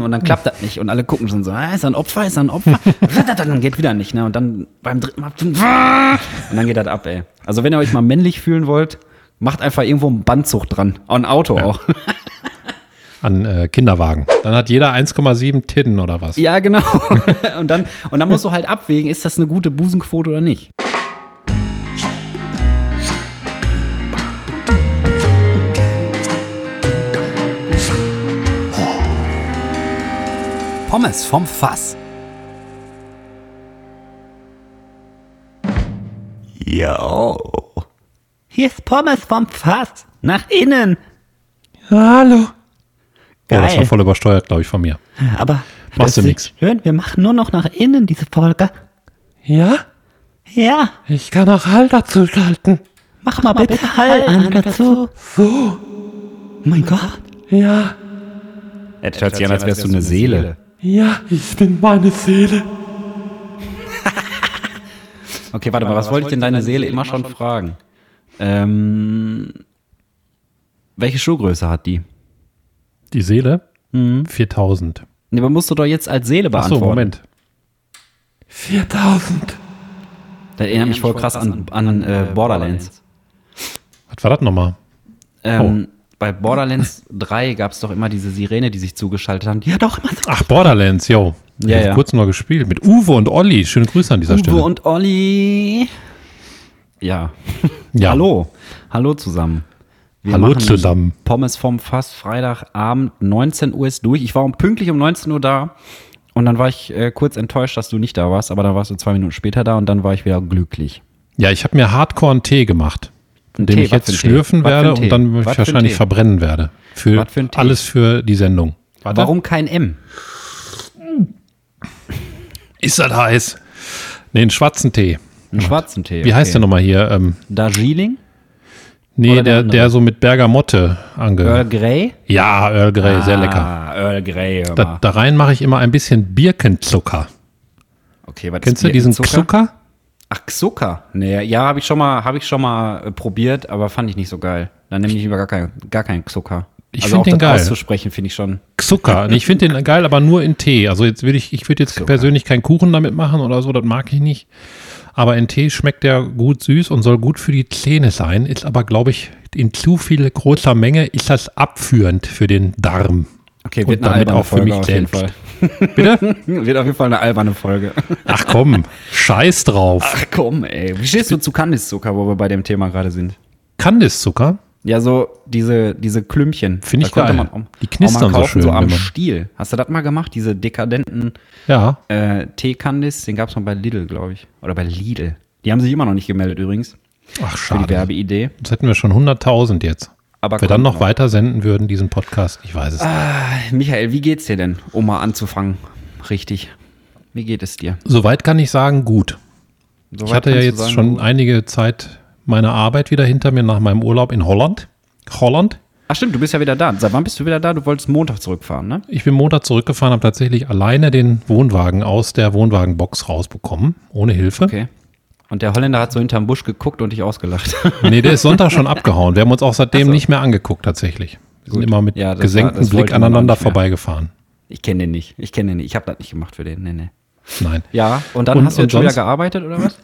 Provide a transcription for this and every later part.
und dann klappt das nicht und alle gucken schon so, ah, ist er ein Opfer, ist er ein Opfer? dann geht wieder nicht, ne? Und dann beim dritten Mal und dann geht das ab, ey. Also wenn ihr euch mal männlich fühlen wollt, macht einfach irgendwo ein Bandzucht dran, ein Auto Ja. auch. An äh, Kinderwagen. Dann hat jeder 1,7 Titten oder was? Ja, genau. und dann und dann musst du halt abwägen, ist das eine gute Busenquote oder nicht? Pommes vom Fass. Jo. Hier ist Pommes vom Fass. Nach innen. Hallo. Oh, das Geil. war voll übersteuert, glaube ich, von mir. Aber Machst du das- nix. Hören, wir machen nur noch nach innen diese Folge. Ja? Ja, Ich kann auch Hall dazu schalten. mach mal bitte Hall an dazu. So. Mein Gott. Ja. Es hört sich an, als wärst du eine Seele. Ja, ich bin meine Seele. Okay, warte mal, was wollte ich denn deine Seele immer schon fragen? Ähm, welche Schuhgröße hat die? Die Seele? 4000. Nee, aber musst du doch jetzt als Seele Ach so, beantworten. Moment. 4000. Das erinnert mich voll krass an, an äh, Borderlands. Was war das nochmal? Ähm, Bei Borderlands 3 gab es doch immer diese Sirene, die sich zugeschaltet haben. Die hat auch immer so Ach, Borderlands, yo. Ich Ja, ja. kurz noch gespielt. Mit Uwe und Olli. Schöne Grüße an dieser Stelle. Uwe und Olli. Ja. Ja. Hallo. Hallo zusammen. Wir Hallo zusammen. Pommes vom Fass, Freitagabend, 19 Uhr ist durch. Ich war um pünktlich um 19 Uhr da. Und dann war ich äh, kurz enttäuscht, dass du nicht da warst, aber dann warst du zwei Minuten später da und dann war ich wieder glücklich. Ja, ich habe mir Hardcore einen Tee gemacht, Den Tee, ich jetzt Tee? schlürfen werde und dann Was wahrscheinlich verbrennen werde. Für, für alles für die Sendung. Warte. Warum kein M? Ist das heiß? Nee, einen schwarzen Tee. Einen schwarzen Tee. Wie heißt der nochmal hier? Ähm, Darjeeling? nee, Oder der der, so mit Bergamotte ange... Earl Grey? ja, Earl Grey, sehr lecker. Ah, Earl Grey. Da, da rein mache ich immer ein bisschen Birkenzucker. Okay, was Kennst du diesen? Zucker? Ach, Zucker. Nee, ja, habe ich schon mal, habe ich schon mal äh, probiert, aber fand ich nicht so geil. Dann nehme ich lieber gar keinen gar keinen Zucker. Ich also find auch den geil. auszusprechen finde ich schon. Zucker. Ich finde den geil, aber nur in Tee. Also jetzt würde ich, ich würde jetzt persönlich keinen Kuchen damit machen oder so, das mag ich nicht. Aber in Tee schmeckt der gut süß und soll gut für die Zähne sein, ist aber, glaube ich, in zu viel großer Menge ist das abführend für den Darm. Okay, Und damit auch für mich auf jeden selbst. Fall. Bitte? wird auf jeden Fall eine alberne Folge. Ach komm, scheiß drauf. Ach komm, ey. Wie stehst du zu Kandiszucker, wo wir bei dem Thema gerade sind? Kandiszucker? Ja, so diese, diese Klümpchen. Find ich geil. Man, auch- Die knistern mal so kaufen, schön, So am Stiel. Hast du das mal gemacht? Diese dekadenten Ja. äh, Teekandis, den gab es mal bei Lidl, glaube ich. Oder bei Lidl. Die haben sich immer noch nicht gemeldet übrigens. Ach, Für die schade. Werbeidee. Jetzt hätten wir schon 100.000 jetzt. Aber wir dann noch noch. weiter senden würden, diesen Podcast, ich weiß es nicht. Ah, Michael, wie geht's dir denn, um mal anzufangen? Richtig. Wie geht es dir? Soweit kann ich sagen, gut. Soweit Ich hatte ja jetzt sagen, schon du- einige Zeit meine Arbeit wieder hinter mir nach meinem Urlaub in Holland. Holland. Ach stimmt, du bist ja wieder da. Seit wann bist du wieder da? Du wolltest Montag zurückfahren, ne? Ich bin Montag zurückgefahren, habe tatsächlich alleine den Wohnwagen aus der Wohnwagenbox rausbekommen, ohne Hilfe. Okay. Und der Holländer hat so hinterm Busch geguckt und dich ausgelacht. Nee, der ist Sonntag schon abgehauen. Wir haben uns auch seitdem so. nicht mehr angeguckt tatsächlich. Wir sind immer mit Ja, gesenktem Blick aneinander vorbeigefahren. Ich kenne den nicht. Ich kenne den nicht. Ich habe das nicht gemacht für den. Nee, nee. Nein. Ja, und dann Und- hast du jetzt schon wieder gearbeitet oder was?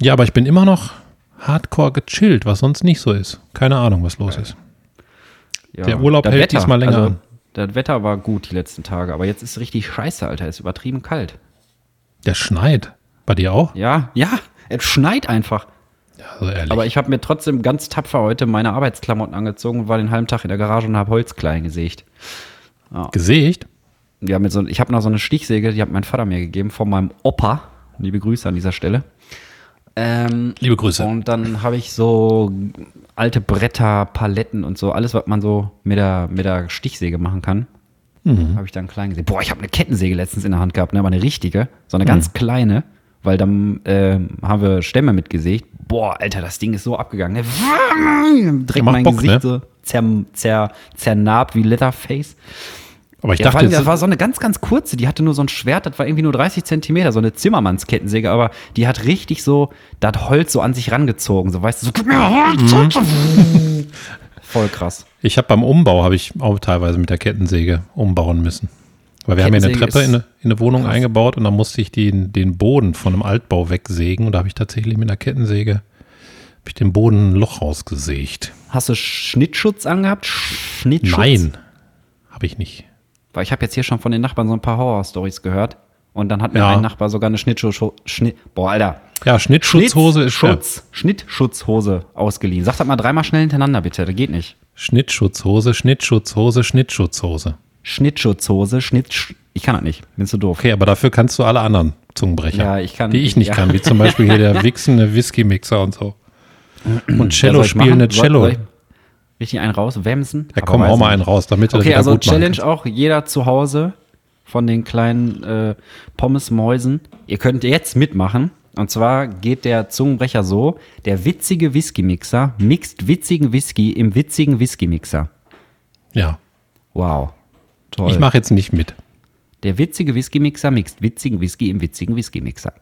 Ja, aber ich bin immer noch hardcore gechillt, was sonst nicht so ist. Keine Ahnung, was los ist. Ja. Der Urlaub Das hält diesmal länger also, an. Das Wetter war gut die letzten Tage, aber jetzt ist richtig scheiße, Alter. Es ist übertrieben kalt. Der schneit. Bei dir auch? Ja, ja, es schneit einfach. Also ehrlich. Aber ich habe mir trotzdem ganz tapfer heute meine Arbeitsklamotten angezogen und war den halben Tag in der Garage und habe Holzklein gesägt. Gesicht? Ja, mit so, ich habe noch so eine Stichsäge, die hat mein Vater mir gegeben von meinem Opa. Liebe Grüße an dieser Stelle. Ähm, Liebe Grüße. Und dann habe ich so alte Bretter, Paletten und so, alles, was man so mit der, mit der Stichsäge machen kann. Mhm. Habe ich dann klein gesehen. Boah, ich habe eine Kettensäge letztens in der Hand gehabt, ne? aber eine richtige, so eine Mhm. ganz kleine, weil dann ähm, haben wir Stämme mitgesägt. Boah, Alter, das Ding ist so abgegangen. Ne? Direkt Macht mein Bock, Gesicht ne? so zer, zer, zernarbt wie Leatherface. Aber ich Ja, dachte, allem, das war so eine ganz, ganz kurze. Die hatte nur so ein Schwert, das war irgendwie nur 30 Zentimeter, so eine Zimmermannskettensäge, aber die hat richtig so das Holz so an sich rangezogen. So, weißt du, so, gib mir Holz. Voll krass. ich habe beim Umbau, habe ich auch teilweise mit der Kettensäge umbauen müssen. Weil wir haben ja eine Treppe in eine, in eine Wohnung krass. eingebaut und da musste ich den, den Boden von einem Altbau wegsägen und da habe ich tatsächlich mit einer Kettensäge ich den Boden ein Loch rausgesägt. Hast du Schnittschutz angehabt? Schnittschutz? Nein, habe ich nicht. Weil ich habe jetzt hier schon von den Nachbarn so ein paar Horror-Stories gehört. Und dann hat mir Ja. ein Nachbar sogar eine Schnittschutzhose, Schnitt, boah, Alter. Ja, Schnittschutzhose ist. Schutz, Schnittschutzhose ausgeliehen. Sag das mal dreimal schnell hintereinander, bitte. Das geht nicht. Schnittschutzhose, Schnittschutzhose, Schnittschutzhose. Schnittschutzhose, Schnitt, ich kann das nicht. Bin zu doof. Okay, aber dafür kannst du alle anderen Zungenbrecher, Ja, ich kann- die ich nicht ja. kann, wie zum Beispiel hier der wichsende Whisky-Mixer und so. Und Ja, Cello spielende? Soll- Cello. soll Richtig einen raus, Wemsen. Kommen weiß auch mal einen raus, damit das Okay, also Challenge auch jeder zu Hause von den kleinen äh, Pommesmäusen. Ihr könnt jetzt mitmachen. Und zwar geht der Zungenbrecher so: Der witzige Whisky-Mixer mixt witzigen Whisky im witzigen Whisky-Mixer. Ja, Wow. Toll. ich mache jetzt nicht mit. der witzige Whisky-Mixer mixt witzigen Whisky im witzigen Whisky-Mixer.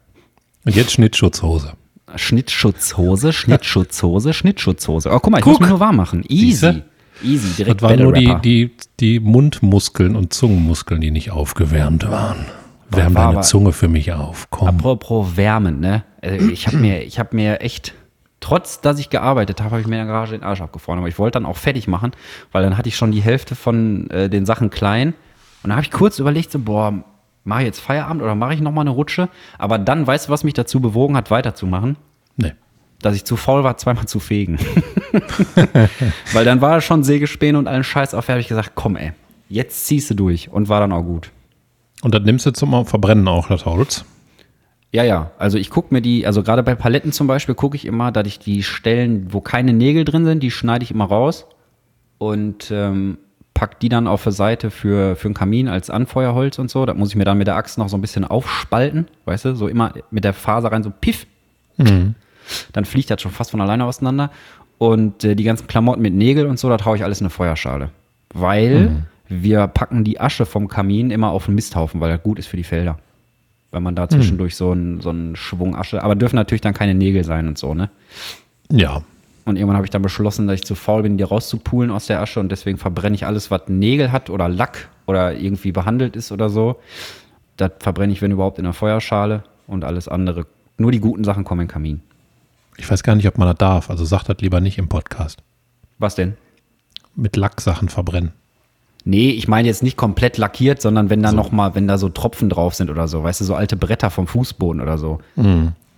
Und jetzt Schnittschutzhose. Schnittschutzhose, Schnittschutzhose, Schnittschutzhose. Oh, guck mal, ich Guck. muss mich nur warm machen. Easy. Siehste? Easy, Das direkt waren nur die, die, die Mundmuskeln und Zungenmuskeln, die nicht aufgewärmt waren. Wärm deine Zunge für mich auf. Komm. Apropos Wärmen, ne? Also ich habe mir, ich habe mir echt, trotz dass ich gearbeitet habe, habe ich mir in der Garage den Arsch abgefroren. Aber ich wollte dann auch fertig machen, weil dann hatte ich schon die Hälfte von äh, den Sachen klein. Und da habe ich kurz überlegt, so, boah, mache ich jetzt Feierabend oder mache ich noch mal eine Rutsche? Aber dann, weißt du, was mich dazu bewogen hat, weiterzumachen? Nee. Dass ich zu faul war, zweimal zu fegen. weil dann war schon Sägespäne und allen Scheiß auf, habe ich gesagt, komm ey, jetzt ziehst du durch. Und war dann auch gut. Und das nimmst du zum Verbrennen auch, das Holz. Ja, ja. Also ich gucke mir die, also gerade bei Paletten zum Beispiel gucke ich immer, dass ich die Stellen, wo keine Nägel drin sind, die schneide ich immer raus und ähm, pack die dann auf der Seite für, für einen Kamin als Anfeuerholz und so. Da muss ich mir dann mit der Axt noch so ein bisschen aufspalten, weißt du, so immer mit der Faser rein, so piff. Dann fliegt das schon fast von alleine auseinander. Und äh, die ganzen Klamotten mit Nägel und so, das haue ich alles in eine Feuerschale. Weil wir packen die Asche vom Kamin immer auf den Misthaufen, weil das gut ist für die Felder. Wenn man da zwischendurch so einen so einen Schwung Asche, aber dürfen natürlich dann keine Nägel sein und so, ne? Ja. Und irgendwann habe ich dann beschlossen, dass ich zu faul bin, die rauszupulen aus der Asche und deswegen verbrenne ich alles, was Nägel hat oder Lack oder irgendwie behandelt ist oder so. Das verbrenne ich, wenn überhaupt, in der Feuerschale und alles andere. Nur die guten Sachen kommen in den Kamin. Ich weiß gar nicht, ob man das darf. Also sag das lieber nicht im Podcast. Was denn? Mit Lacksachen verbrennen. Nee, ich meine jetzt nicht komplett lackiert, sondern wenn da So. noch mal, wenn da so Tropfen drauf sind oder so, weißt du, so alte Bretter vom Fußboden oder so.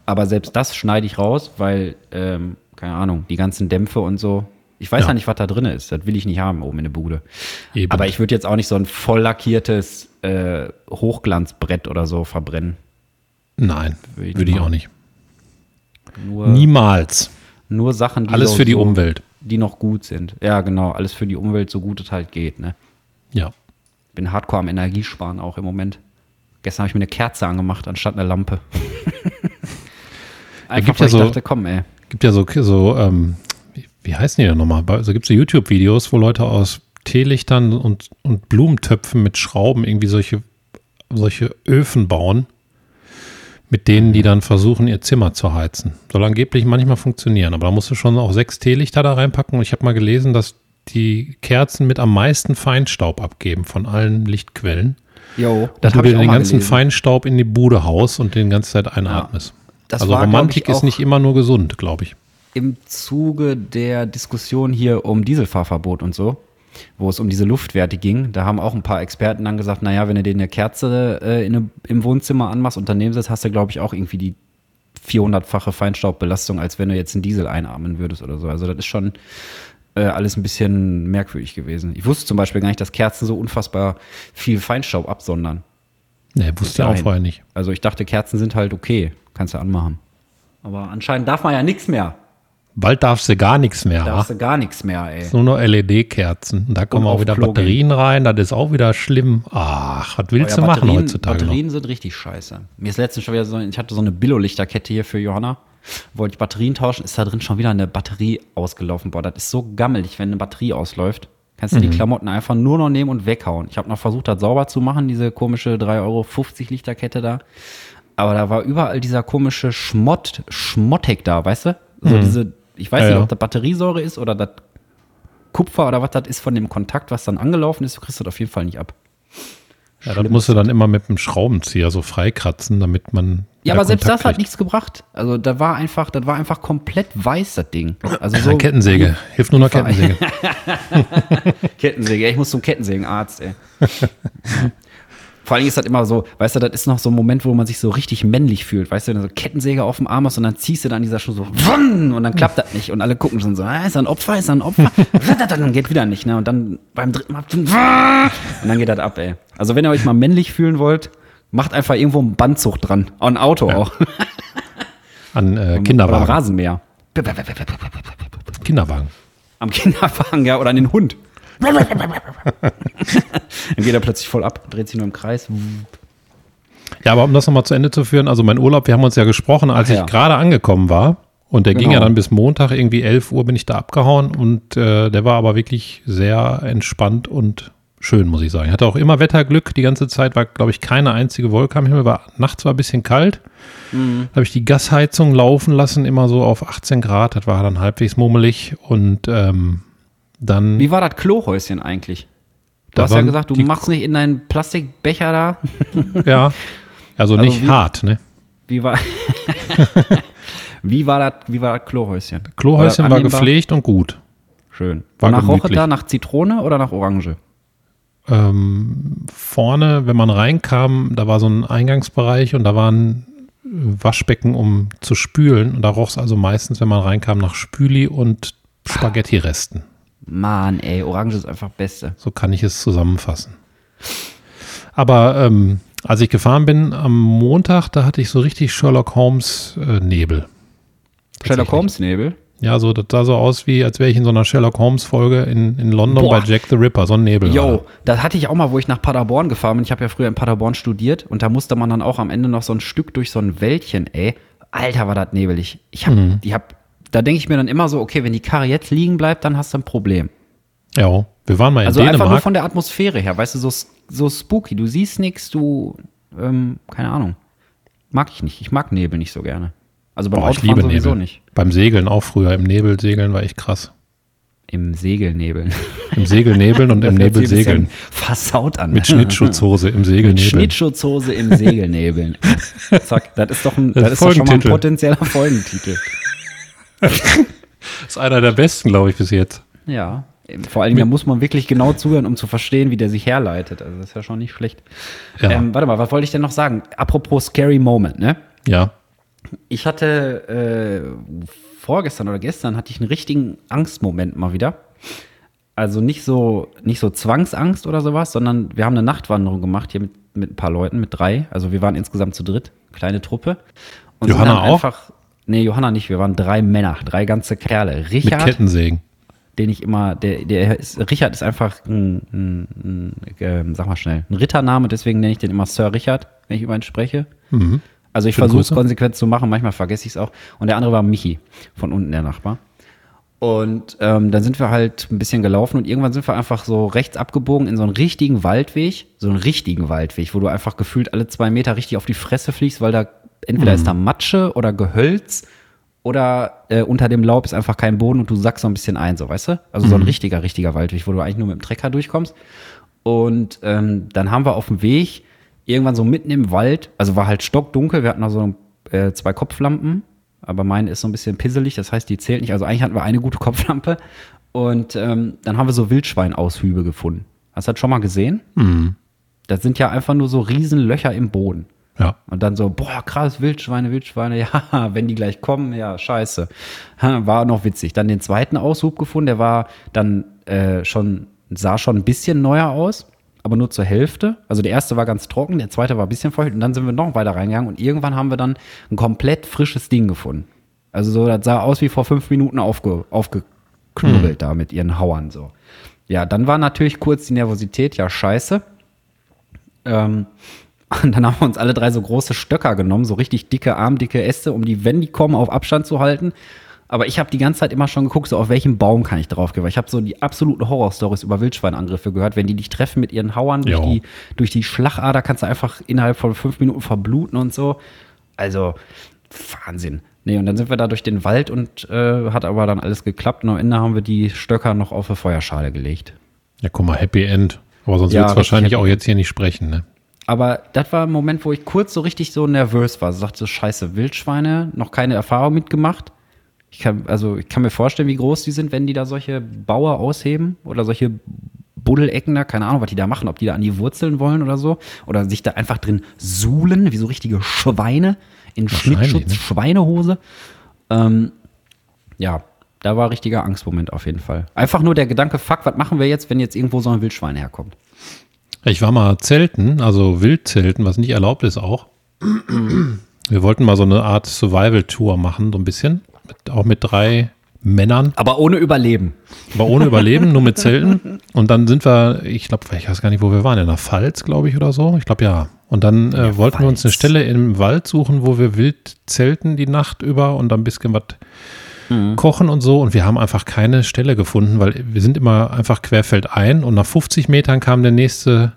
Aber selbst das schneide ich raus, weil, ähm, keine Ahnung, die ganzen Dämpfe und so. Ich weiß ja, Ja. nicht, was da drin ist. Das will ich nicht haben oben in der Bude. Eben. Aber ich würde jetzt auch nicht so ein voll lackiertes äh, Hochglanzbrett oder so verbrennen. Nein, Würde ich würde ich auch nicht. Nur, Niemals. nur Sachen, die Alles für die so, Umwelt. die noch gut sind. Ja, genau. Alles für die Umwelt, so gut es halt geht. Ne? Ja. Bin hardcore am Energiesparen auch im Moment. Gestern habe ich mir eine Kerze angemacht, anstatt eine Lampe. Einfach, gibt ja ich so- dachte, komm, ey. Gibt ja so, so ähm, wie, wie heißen die denn nochmal? Also gibt es so YouTube-Videos, wo Leute aus Teelichtern und, und Blumentöpfen mit Schrauben irgendwie solche, solche Öfen bauen, mit denen die dann versuchen, ihr Zimmer zu heizen. Soll angeblich manchmal funktionieren, aber da musst du schon auch sechs Teelichter da reinpacken. Und ich habe mal gelesen, dass die Kerzen mit am meisten Feinstaub abgeben von allen Lichtquellen. Jo, Das das und du dir den ganzen gelesen. Feinstaub in die Bude haust und den ganze Zeit einatmest. Das also war, Romantik ist nicht immer nur gesund, glaube ich. im Zuge der Diskussion hier um Dieselfahrverbot und so, wo es um diese Luftwerte ging, da haben auch ein paar Experten dann gesagt, naja, wenn du dir eine Kerze äh, in eine, im Wohnzimmer anmachst und daneben sitzt, hast du, glaube ich, auch irgendwie die 400-fache Feinstaubbelastung, als wenn du jetzt einen Diesel einatmen würdest oder so. Also das ist schon äh, alles ein bisschen merkwürdig gewesen. Ich wusste zum Beispiel gar nicht, dass Kerzen so unfassbar viel Feinstaub absondern. Nee, wusste ich auch vorher nicht. Also ich dachte, Kerzen sind halt okay, kannst du anmachen. Aber anscheinend darf man ja nichts mehr. Bald darfst du gar nichts mehr. Darfst du gar nichts mehr, ey. Nur noch LED-Kerzen. Da kommen auch wieder Klo Batterien rein. Das ist auch wieder schlimm. Ach, was willst Oh Ja, du machen heutzutage Batterien sind richtig scheiße. Mir ist letztens schon wieder so, ich hatte so eine Billo-Lichterkette hier für Johanna. Wollte ich Batterien tauschen, ist da drin schon wieder eine Batterie ausgelaufen. Boah, das ist so gammelig, wenn eine Batterie ausläuft. Kannst du Mhm. die Klamotten einfach nur noch nehmen und weghauen. Ich habe noch versucht, das sauber zu machen, diese komische 3,50 Euro Lichterkette da. Aber da war überall dieser komische Schmott, Schmottek da, weißt du? So diese, ich weiß Mhm. Ja, nicht, ob das Batteriesäure ist oder das Kupfer oder was das ist von dem Kontakt, was dann angelaufen ist. Du kriegst das auf jeden Fall nicht ab. Ja, das musst du dann immer mit dem Schraubenzieher so freikratzen, damit man. Ja, aber selbst Kontakt das hat kriegt. nichts gebracht. Also da war einfach, das war einfach komplett weiß, das Ding. Also so Eine Kettensäge. Hilft nur noch Kettensäge. Kettensäge. Ich muss zum Kettensägenarzt, ey. Vor allen Dingen ist das immer so, weißt du, das ist noch so ein Moment, wo man sich so richtig männlich fühlt. Weißt du, wenn du so Kettensäge auf dem Arm hast und dann ziehst du dann dieser Schuh so und dann klappt das nicht. Und alle gucken schon so, ah, ist er ein Opfer, ist er ein Opfer? dann geht wieder nicht, ne? Und dann beim dritten Mal und dann geht das ab, ey. Also wenn ihr euch mal männlich fühlen wollt, macht einfach irgendwo ein Bandzug dran. Ein Auto auch. An äh, Oder Kinderwagen. ein Rasenmäher. Kinderwagen. Am Kinderwagen, ja, oder an den Hund. Dann geht er plötzlich voll ab, dreht sich nur im Kreis. Ja, aber um das nochmal zu Ende zu führen, also mein Urlaub, wir haben uns ja gesprochen, als Ach ja. ich gerade angekommen war. Und der ging Genau. ja dann bis Montag, irgendwie 11 Uhr bin ich da abgehauen. Und äh, der war aber wirklich sehr entspannt und schön, muss ich sagen. Ich hatte auch immer Wetterglück. Die ganze Zeit war, glaube ich, keine einzige Wolke am Himmel. War, nachts war ein bisschen kalt. Mhm. Da habe ich die Gasheizung laufen lassen, immer so auf 18 Grad. Das war dann halbwegs mummelig. Und ähm, dann. Wie war das Klohäuschen eigentlich? Du hast ja gesagt, du machst nicht in deinen Plastikbecher da. Ja. Also nicht wie- hart, ne? Wie war, wie war das, wie war das Klohäuschen? Klohäuschen War war gepflegt und gut. Schön. War Nach Roche da, nach Zitrone oder nach Orange? ähm, vorne, wenn man reinkam, da war so ein Eingangsbereich und da waren Waschbecken, um zu spülen. Und da roch es also meistens, wenn man reinkam, nach Spüli und Spaghetti-Resten. Mann, ey, Orange ist einfach Beste. So kann ich es zusammenfassen. Aber ähm, als ich gefahren bin am Montag, da hatte ich so richtig Sherlock Holmes äh, Nebel. Sherlock. Holmes Nebel? Ja, so, das sah so aus, wie als wäre ich in so einer Sherlock Holmes Folge in, in London Boah. bei Jack the Ripper, so ein Nebel. Yo, das hatte ich auch mal, wo ich nach Paderborn gefahren bin. Ich habe ja früher in Paderborn studiert und da musste man dann auch am Ende noch so ein Stück durch so ein Wäldchen, ey. Alter, war das nebelig. Ich hab, Mhm. hab, da denke ich mir dann immer so, okay, wenn die Karre jetzt liegen bleibt, dann hast du ein Problem. Ja, wir waren mal in Also einfach nur Dänemark. von der Atmosphäre her, weißt du, so, so spooky. Du siehst nichts, du, ähm, keine Ahnung. Mag ich nicht. Ich mag Nebel nicht so gerne. Also beim Boah, ich Autofahren liebe sowieso Nebel. nicht. Beim Segeln auch früher. Im Nebel segeln war echt krass. Im Segelnebel. Im Segelnebeln und im Nebel segeln. Versaut an. Mit Schnittschutzhose im Mit Segelnebeln. Schnittschutzhose im Segelnebeln. Zack, das ist doch, ein, Das das ist doch schon mal ein potenzieller Folgentitel. Das ist einer der besten, glaube ich, bis jetzt. Ja. Vor allem, da muss man wirklich genau zuhören, um zu verstehen, wie der sich herleitet. Also das ist ja schon nicht schlecht. Ja. Ähm, warte mal, was wollte ich denn noch sagen? Apropos Scary Moment, ne? Ja. Ich hatte äh, vorgestern oder gestern hatte ich einen richtigen Angstmoment mal wieder. Also nicht so, nicht so Zwangsangst oder sowas, sondern wir haben eine Nachtwanderung gemacht hier mit, mit ein paar Leuten, mit drei. Also wir waren insgesamt zu dritt, kleine Truppe. Und Johanna dann auch? Einfach, nee, Johanna nicht, wir waren drei Männer, drei ganze Kerle. Mit Richard, Kettensägen. den ich immer, der, der ist, Richard ist einfach ein, ein, ein ähm, sag mal schnell, ein Rittername, deswegen nenne ich den immer Sir Richard, wenn ich über ihn spreche. Also ich versuche es konsequent zu machen, manchmal vergesse ich es auch. Und der andere war Michi, von unten der Nachbar. Und ähm, dann sind wir halt ein bisschen gelaufen und irgendwann sind wir einfach so rechts abgebogen in so einen richtigen Waldweg, so einen richtigen Waldweg, wo du einfach gefühlt alle zwei Meter richtig auf die Fresse fliegst, weil da entweder ist da Matsche oder Gehölz oder äh, unter dem Laub ist einfach kein Boden und du sackst so ein bisschen ein, so weißt du? Also so ein richtiger, richtiger Waldweg, wo du eigentlich nur mit dem Trecker durchkommst. Und ähm, dann haben wir auf dem Weg irgendwann so mitten im Wald, also war halt stockdunkel, wir hatten noch so äh, zwei Kopflampen, aber meine ist so ein bisschen pisselig, das heißt, die zählt nicht. Also eigentlich hatten wir eine gute Kopflampe und ähm, dann haben wir so Wildschweinaushübe gefunden. Hast du das schon mal gesehen? Das sind ja einfach nur so riesen Löcher im Boden. Ja. Und dann so, boah, krass, Wildschweine, Wildschweine, ja, wenn die gleich kommen, ja, scheiße. War noch witzig. Dann den zweiten Aushub gefunden, der war dann äh, schon, sah schon ein bisschen neuer aus, aber nur zur Hälfte. Also der erste war ganz trocken, der zweite war ein bisschen feucht und dann sind wir noch weiter reingegangen und irgendwann haben wir dann ein komplett frisches Ding gefunden. Also so, das sah aus wie vor fünf Minuten aufge, aufgeknubbelt da mit ihren Hauern so. Ja, dann war natürlich kurz die Nervosität, ja, scheiße. Ähm, und dann haben wir uns alle drei so große Stöcker genommen, so richtig dicke, armdicke Äste, um die, wenn die kommen, auf Abstand zu halten. Aber ich habe die ganze Zeit immer schon geguckt, so auf welchen Baum kann ich draufgehen. Weil ich habe so die absoluten Horrorstories über Wildschweinangriffe gehört. Wenn die dich treffen mit ihren Hauern durch Jo. die, durch die Schlagader, kannst du einfach innerhalb von fünf Minuten verbluten und so. Also, Wahnsinn. Nee, und dann sind wir da durch den Wald und äh, hat aber dann alles geklappt. Und am Ende haben wir die Stöcker noch auf eine Feuerschale gelegt. Ja, guck mal, Happy End. Aber sonst Ja, wird es wahrscheinlich auch jetzt hier nicht sprechen, ne? Aber das war ein Moment, wo ich kurz so richtig so nervös war. So sagte so, scheiße, Wildschweine, noch keine Erfahrung mitgemacht. Ich kann, also ich kann mir vorstellen, wie groß die sind, wenn die da solche Bauer ausheben oder solche Buddelecken da, keine Ahnung, was die da machen, ob die da an die Wurzeln wollen oder so. Oder sich da einfach drin suhlen, wie so richtige Schweine in Schnittschutz, ne? Schweinehose. Ähm, ja, da war richtiger Angstmoment auf jeden Fall. Einfach nur der Gedanke, fuck, was machen wir jetzt, wenn jetzt irgendwo so ein Wildschwein herkommt? Ich war mal zelten, also Wildzelten, was nicht erlaubt ist auch. Wir wollten mal so eine Art Survival-Tour machen, so ein bisschen. Mit, auch mit drei Männern, Aber ohne Überleben. aber ohne Überleben, nur mit Zelten. Und dann sind wir, ich glaube, ich weiß gar nicht, wo wir waren, in der Pfalz, glaube ich, oder so. Ich glaube ja. Und dann äh, wollten wir uns eine Pfalz. Stelle im Wald suchen, wo wir wild zelten die Nacht über und dann ein bisschen was kochen und so. Und wir haben einfach keine Stelle gefunden, weil wir sind immer einfach querfeldein und nach 50 Metern kam der nächste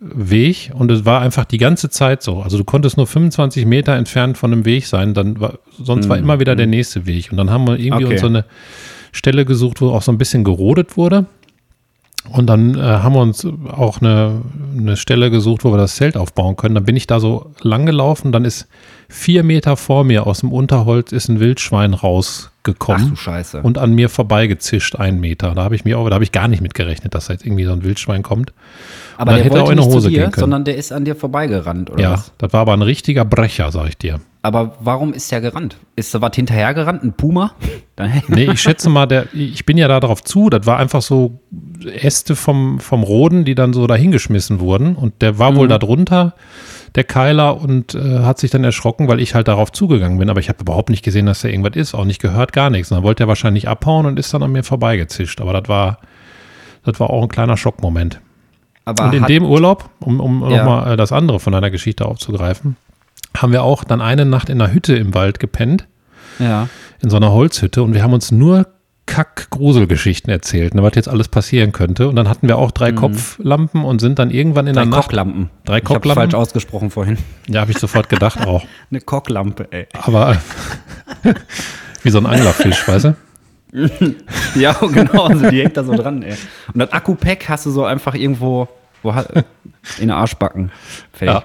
Weg und es war einfach die ganze Zeit so. Also du konntest nur 25 Meter entfernt von einem Weg sein, dann war, sonst war immer wieder der nächste Weg. Und dann haben wir irgendwie Okay. uns so eine Stelle gesucht, wo auch so ein bisschen gerodet wurde. Und dann äh, haben wir uns auch eine, eine Stelle gesucht, wo wir das Zelt aufbauen können. Dann bin ich da so lang gelaufen, dann ist vier Meter vor mir aus dem Unterholz ist ein Wildschwein Ach rausgekommen du Scheiße. und an mir vorbeigezischt, einen Meter. Da habe ich mir auch, da habe ich gar nicht mit gerechnet, dass da jetzt irgendwie so ein Wildschwein kommt. Aber dann der hätte er wollte auch in eine Hose dir, gehen können. sondern der ist an dir vorbeigerannt, oder Ja, was? das war aber ein richtiger Brecher, sag ich dir. Aber warum ist der gerannt? Ist da was hinterhergerannt? Ein Puma? Nee, ich schätze mal, der, ich bin ja da drauf zu, das war einfach so Äste vom, vom Roden, die dann so dahingeschmissen wurden und der war wohl da drunter, der Keiler, und äh, hat sich dann erschrocken, weil ich halt darauf zugegangen bin, aber ich habe überhaupt nicht gesehen, dass da irgendwas ist, auch nicht gehört, gar nichts. Und dann wollte er wahrscheinlich abhauen und ist dann an mir vorbeigezischt, aber das war, das war auch ein kleiner Schockmoment. aber Und in dem Urlaub, um, um Ja. nochmal äh, das andere von deiner Geschichte aufzugreifen, haben wir auch dann eine Nacht in einer Hütte im Wald gepennt, ja. in so einer Holzhütte und wir haben uns nur Kack-Gruselgeschichten erzählt, ne, was jetzt alles passieren könnte. Und dann hatten wir auch drei Kopflampen und sind dann irgendwann in Mhm. Drei der Nacht. Kochlampen. Drei Ich Kochlampen? falsch ausgesprochen vorhin. Ja, habe ich sofort gedacht auch. Eine Kochlampe, ey. Aber wie so ein Anglerfisch, weißt du? Ja, genau, also die hängt da so dran, ey. Und das Akku-Pack hast du so einfach irgendwo in der Arschbacken. Fertig. Ja.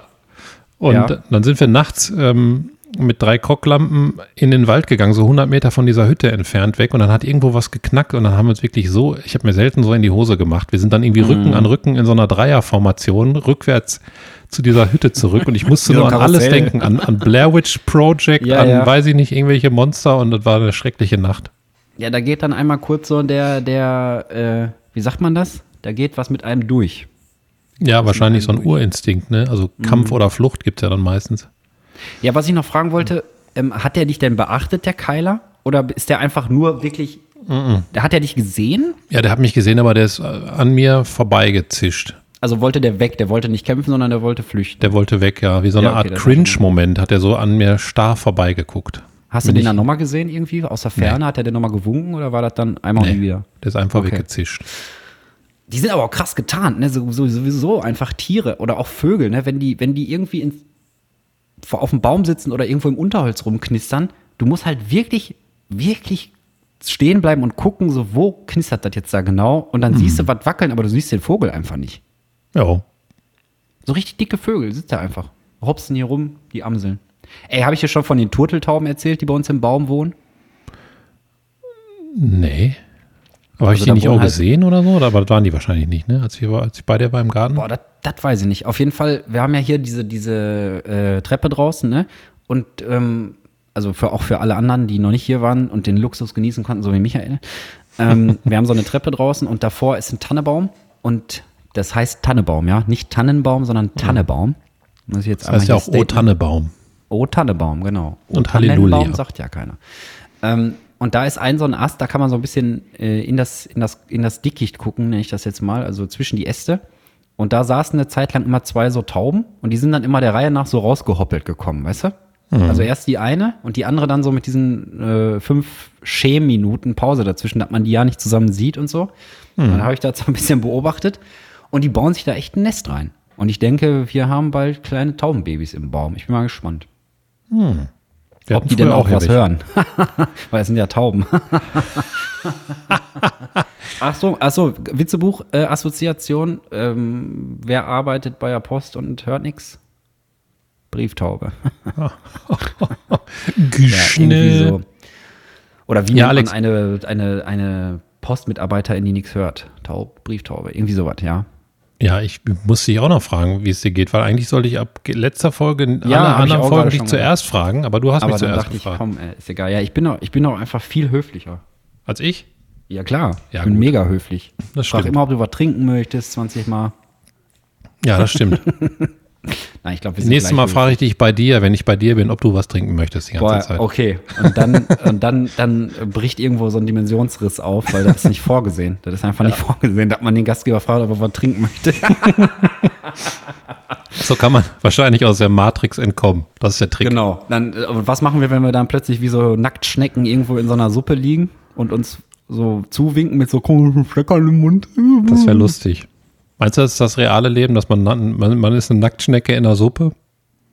Und Ja. dann sind wir nachts ähm, mit drei Kocklampen in den Wald gegangen, so 100 Meter von dieser Hütte entfernt weg. Und dann hat irgendwo was geknackt und dann haben wir uns wirklich so, ich habe mir selten so in die Hose gemacht. Wir sind dann irgendwie Mhm. Rücken an Rücken in so einer Dreierformation rückwärts zu dieser Hütte zurück. Und ich musste nur an alles denken, an, an Blair Witch Project, Ja, an ja. weiß ich nicht, irgendwelche Monster. Und das war eine schreckliche Nacht. Ja, da geht dann einmal kurz so der, der, äh, wie sagt man das? Da geht was mit einem durch. Ja, wahrscheinlich so ein durch. Urinstinkt, ne? Also Mhm. Kampf oder Flucht gibt's ja dann meistens. Ja, was ich noch fragen wollte, ähm, hat der dich denn beachtet, der Keiler? Oder ist der einfach nur wirklich, der hat er dich gesehen? Ja, der hat mich gesehen, aber der ist äh, an mir vorbeigezischt. Also wollte der weg, der wollte nicht kämpfen, sondern der wollte flüchten. Der wollte weg, ja. Wie so eine Ja, okay, Art Cringe-Moment hat er so an mir starr vorbeigeguckt. Hast du den dann nochmal gesehen irgendwie? Aus der Ferne? Hat er den nochmal gewunken oder war das dann einmal und nie wieder? Der ist einfach Okay. weggezischt. Die sind aber auch krass getarnt, ne? So, so, sowieso einfach Tiere oder auch Vögel, ne? Wenn die, wenn die irgendwie in, vor, auf dem Baum sitzen oder irgendwo im Unterholz rumknistern, du musst halt wirklich, wirklich stehen bleiben und gucken, so wo knistert das jetzt da genau? Und dann siehst du was wackeln, aber du siehst den Vogel einfach nicht. Ja. So richtig dicke Vögel sitzt da einfach. Hopsen hier rum, die Amseln. Ey, habe ich dir schon von den Turteltauben erzählt, die bei uns im Baum wohnen? Nee. Aber habe ich Also die nicht auch halt- gesehen oder so? Aber das waren die wahrscheinlich nicht, ne? Als, wir, als ich bei dir war im Garten. Boah, das weiß ich nicht. Auf jeden Fall, wir haben ja hier diese, diese äh, Treppe draußen, ne? Und ähm, also für, auch für alle anderen, die noch nicht hier waren und den Luxus genießen konnten, so wie Michael. Ähm, wir haben so eine Treppe draußen und davor ist ein Tannebaum und das heißt Tannebaum, ja? Nicht Tannenbaum, sondern Tannebaum. Muss ich jetzt das heißt ja auch O staten. Tannebaum. Oh, genau. Oh, Und Tannenbaum Halleluja. sagt ja keiner. Ähm, und da ist ein so ein Ast, da kann man so ein bisschen äh, in, das, in, das, in das Dickicht gucken, nenne ich das jetzt mal, also zwischen die Äste. Und da saßen eine Zeit lang immer zwei so Tauben und die sind dann immer der Reihe nach so rausgehoppelt gekommen, weißt du? Also erst die eine und die andere dann so mit diesen äh, fünf Schämminuten Pause dazwischen, dass man die ja nicht zusammen sieht und so. Und Dann habe ich das so ein bisschen beobachtet und die bauen sich da echt ein Nest rein. Und ich denke, wir haben bald kleine Taubenbabys im Baum. Ich bin mal gespannt. Wir Ob die denn auch was hören. Weil es sind ja Tauben. ach so, ach so Witzebuch, äh, Assoziation. Ähm, wer arbeitet bei der Post und hört nix? Brieftaube. Ja, Geschnell. so. Oder wie Ja, Alex. man eine, eine, eine Postmitarbeiterin, die nichts hört? Taub, Brieftaube, irgendwie sowas, ja. Ja, ich muss dich auch noch fragen, wie es dir geht, weil eigentlich sollte ich ab letzter Folge Ja, alle ich anderen auch Folgen dich zuerst fragen, aber du hast Aber mich zuerst dachte ich, gefragt. komm, ey, ist egal. Ja, ich bin doch, ich bin doch einfach viel höflicher. Als ich? Ja, klar. Ja, ich bin gut. mega höflich. Das Frag stimmt. immer, ob du was trinken möchtest, 20 Mal. Ja, das stimmt. Nein, ich glaube, wir sind Nächstes Mal frage ich dich bei dir, wenn ich bei dir bin, ob du was trinken möchtest die ganze Boah, Zeit. okay. Und dann, und dann, dann bricht irgendwo so ein Dimensionsriss auf, weil das ist nicht vorgesehen. Das ist einfach nicht vorgesehen, dass man den Gastgeber fragt, ob er was trinken möchte. So kann man wahrscheinlich aus der Matrix entkommen. Das ist der Trick. genau. Dann, und was machen wir, wenn wir dann plötzlich wie so Nacktschnecken irgendwo in so einer Suppe liegen und uns so zuwinken mit so komischen Fleckern im Mund? Das wäre lustig. Meinst du, das ist das reale Leben, dass man, man, man ist eine Nacktschnecke in der Suppe?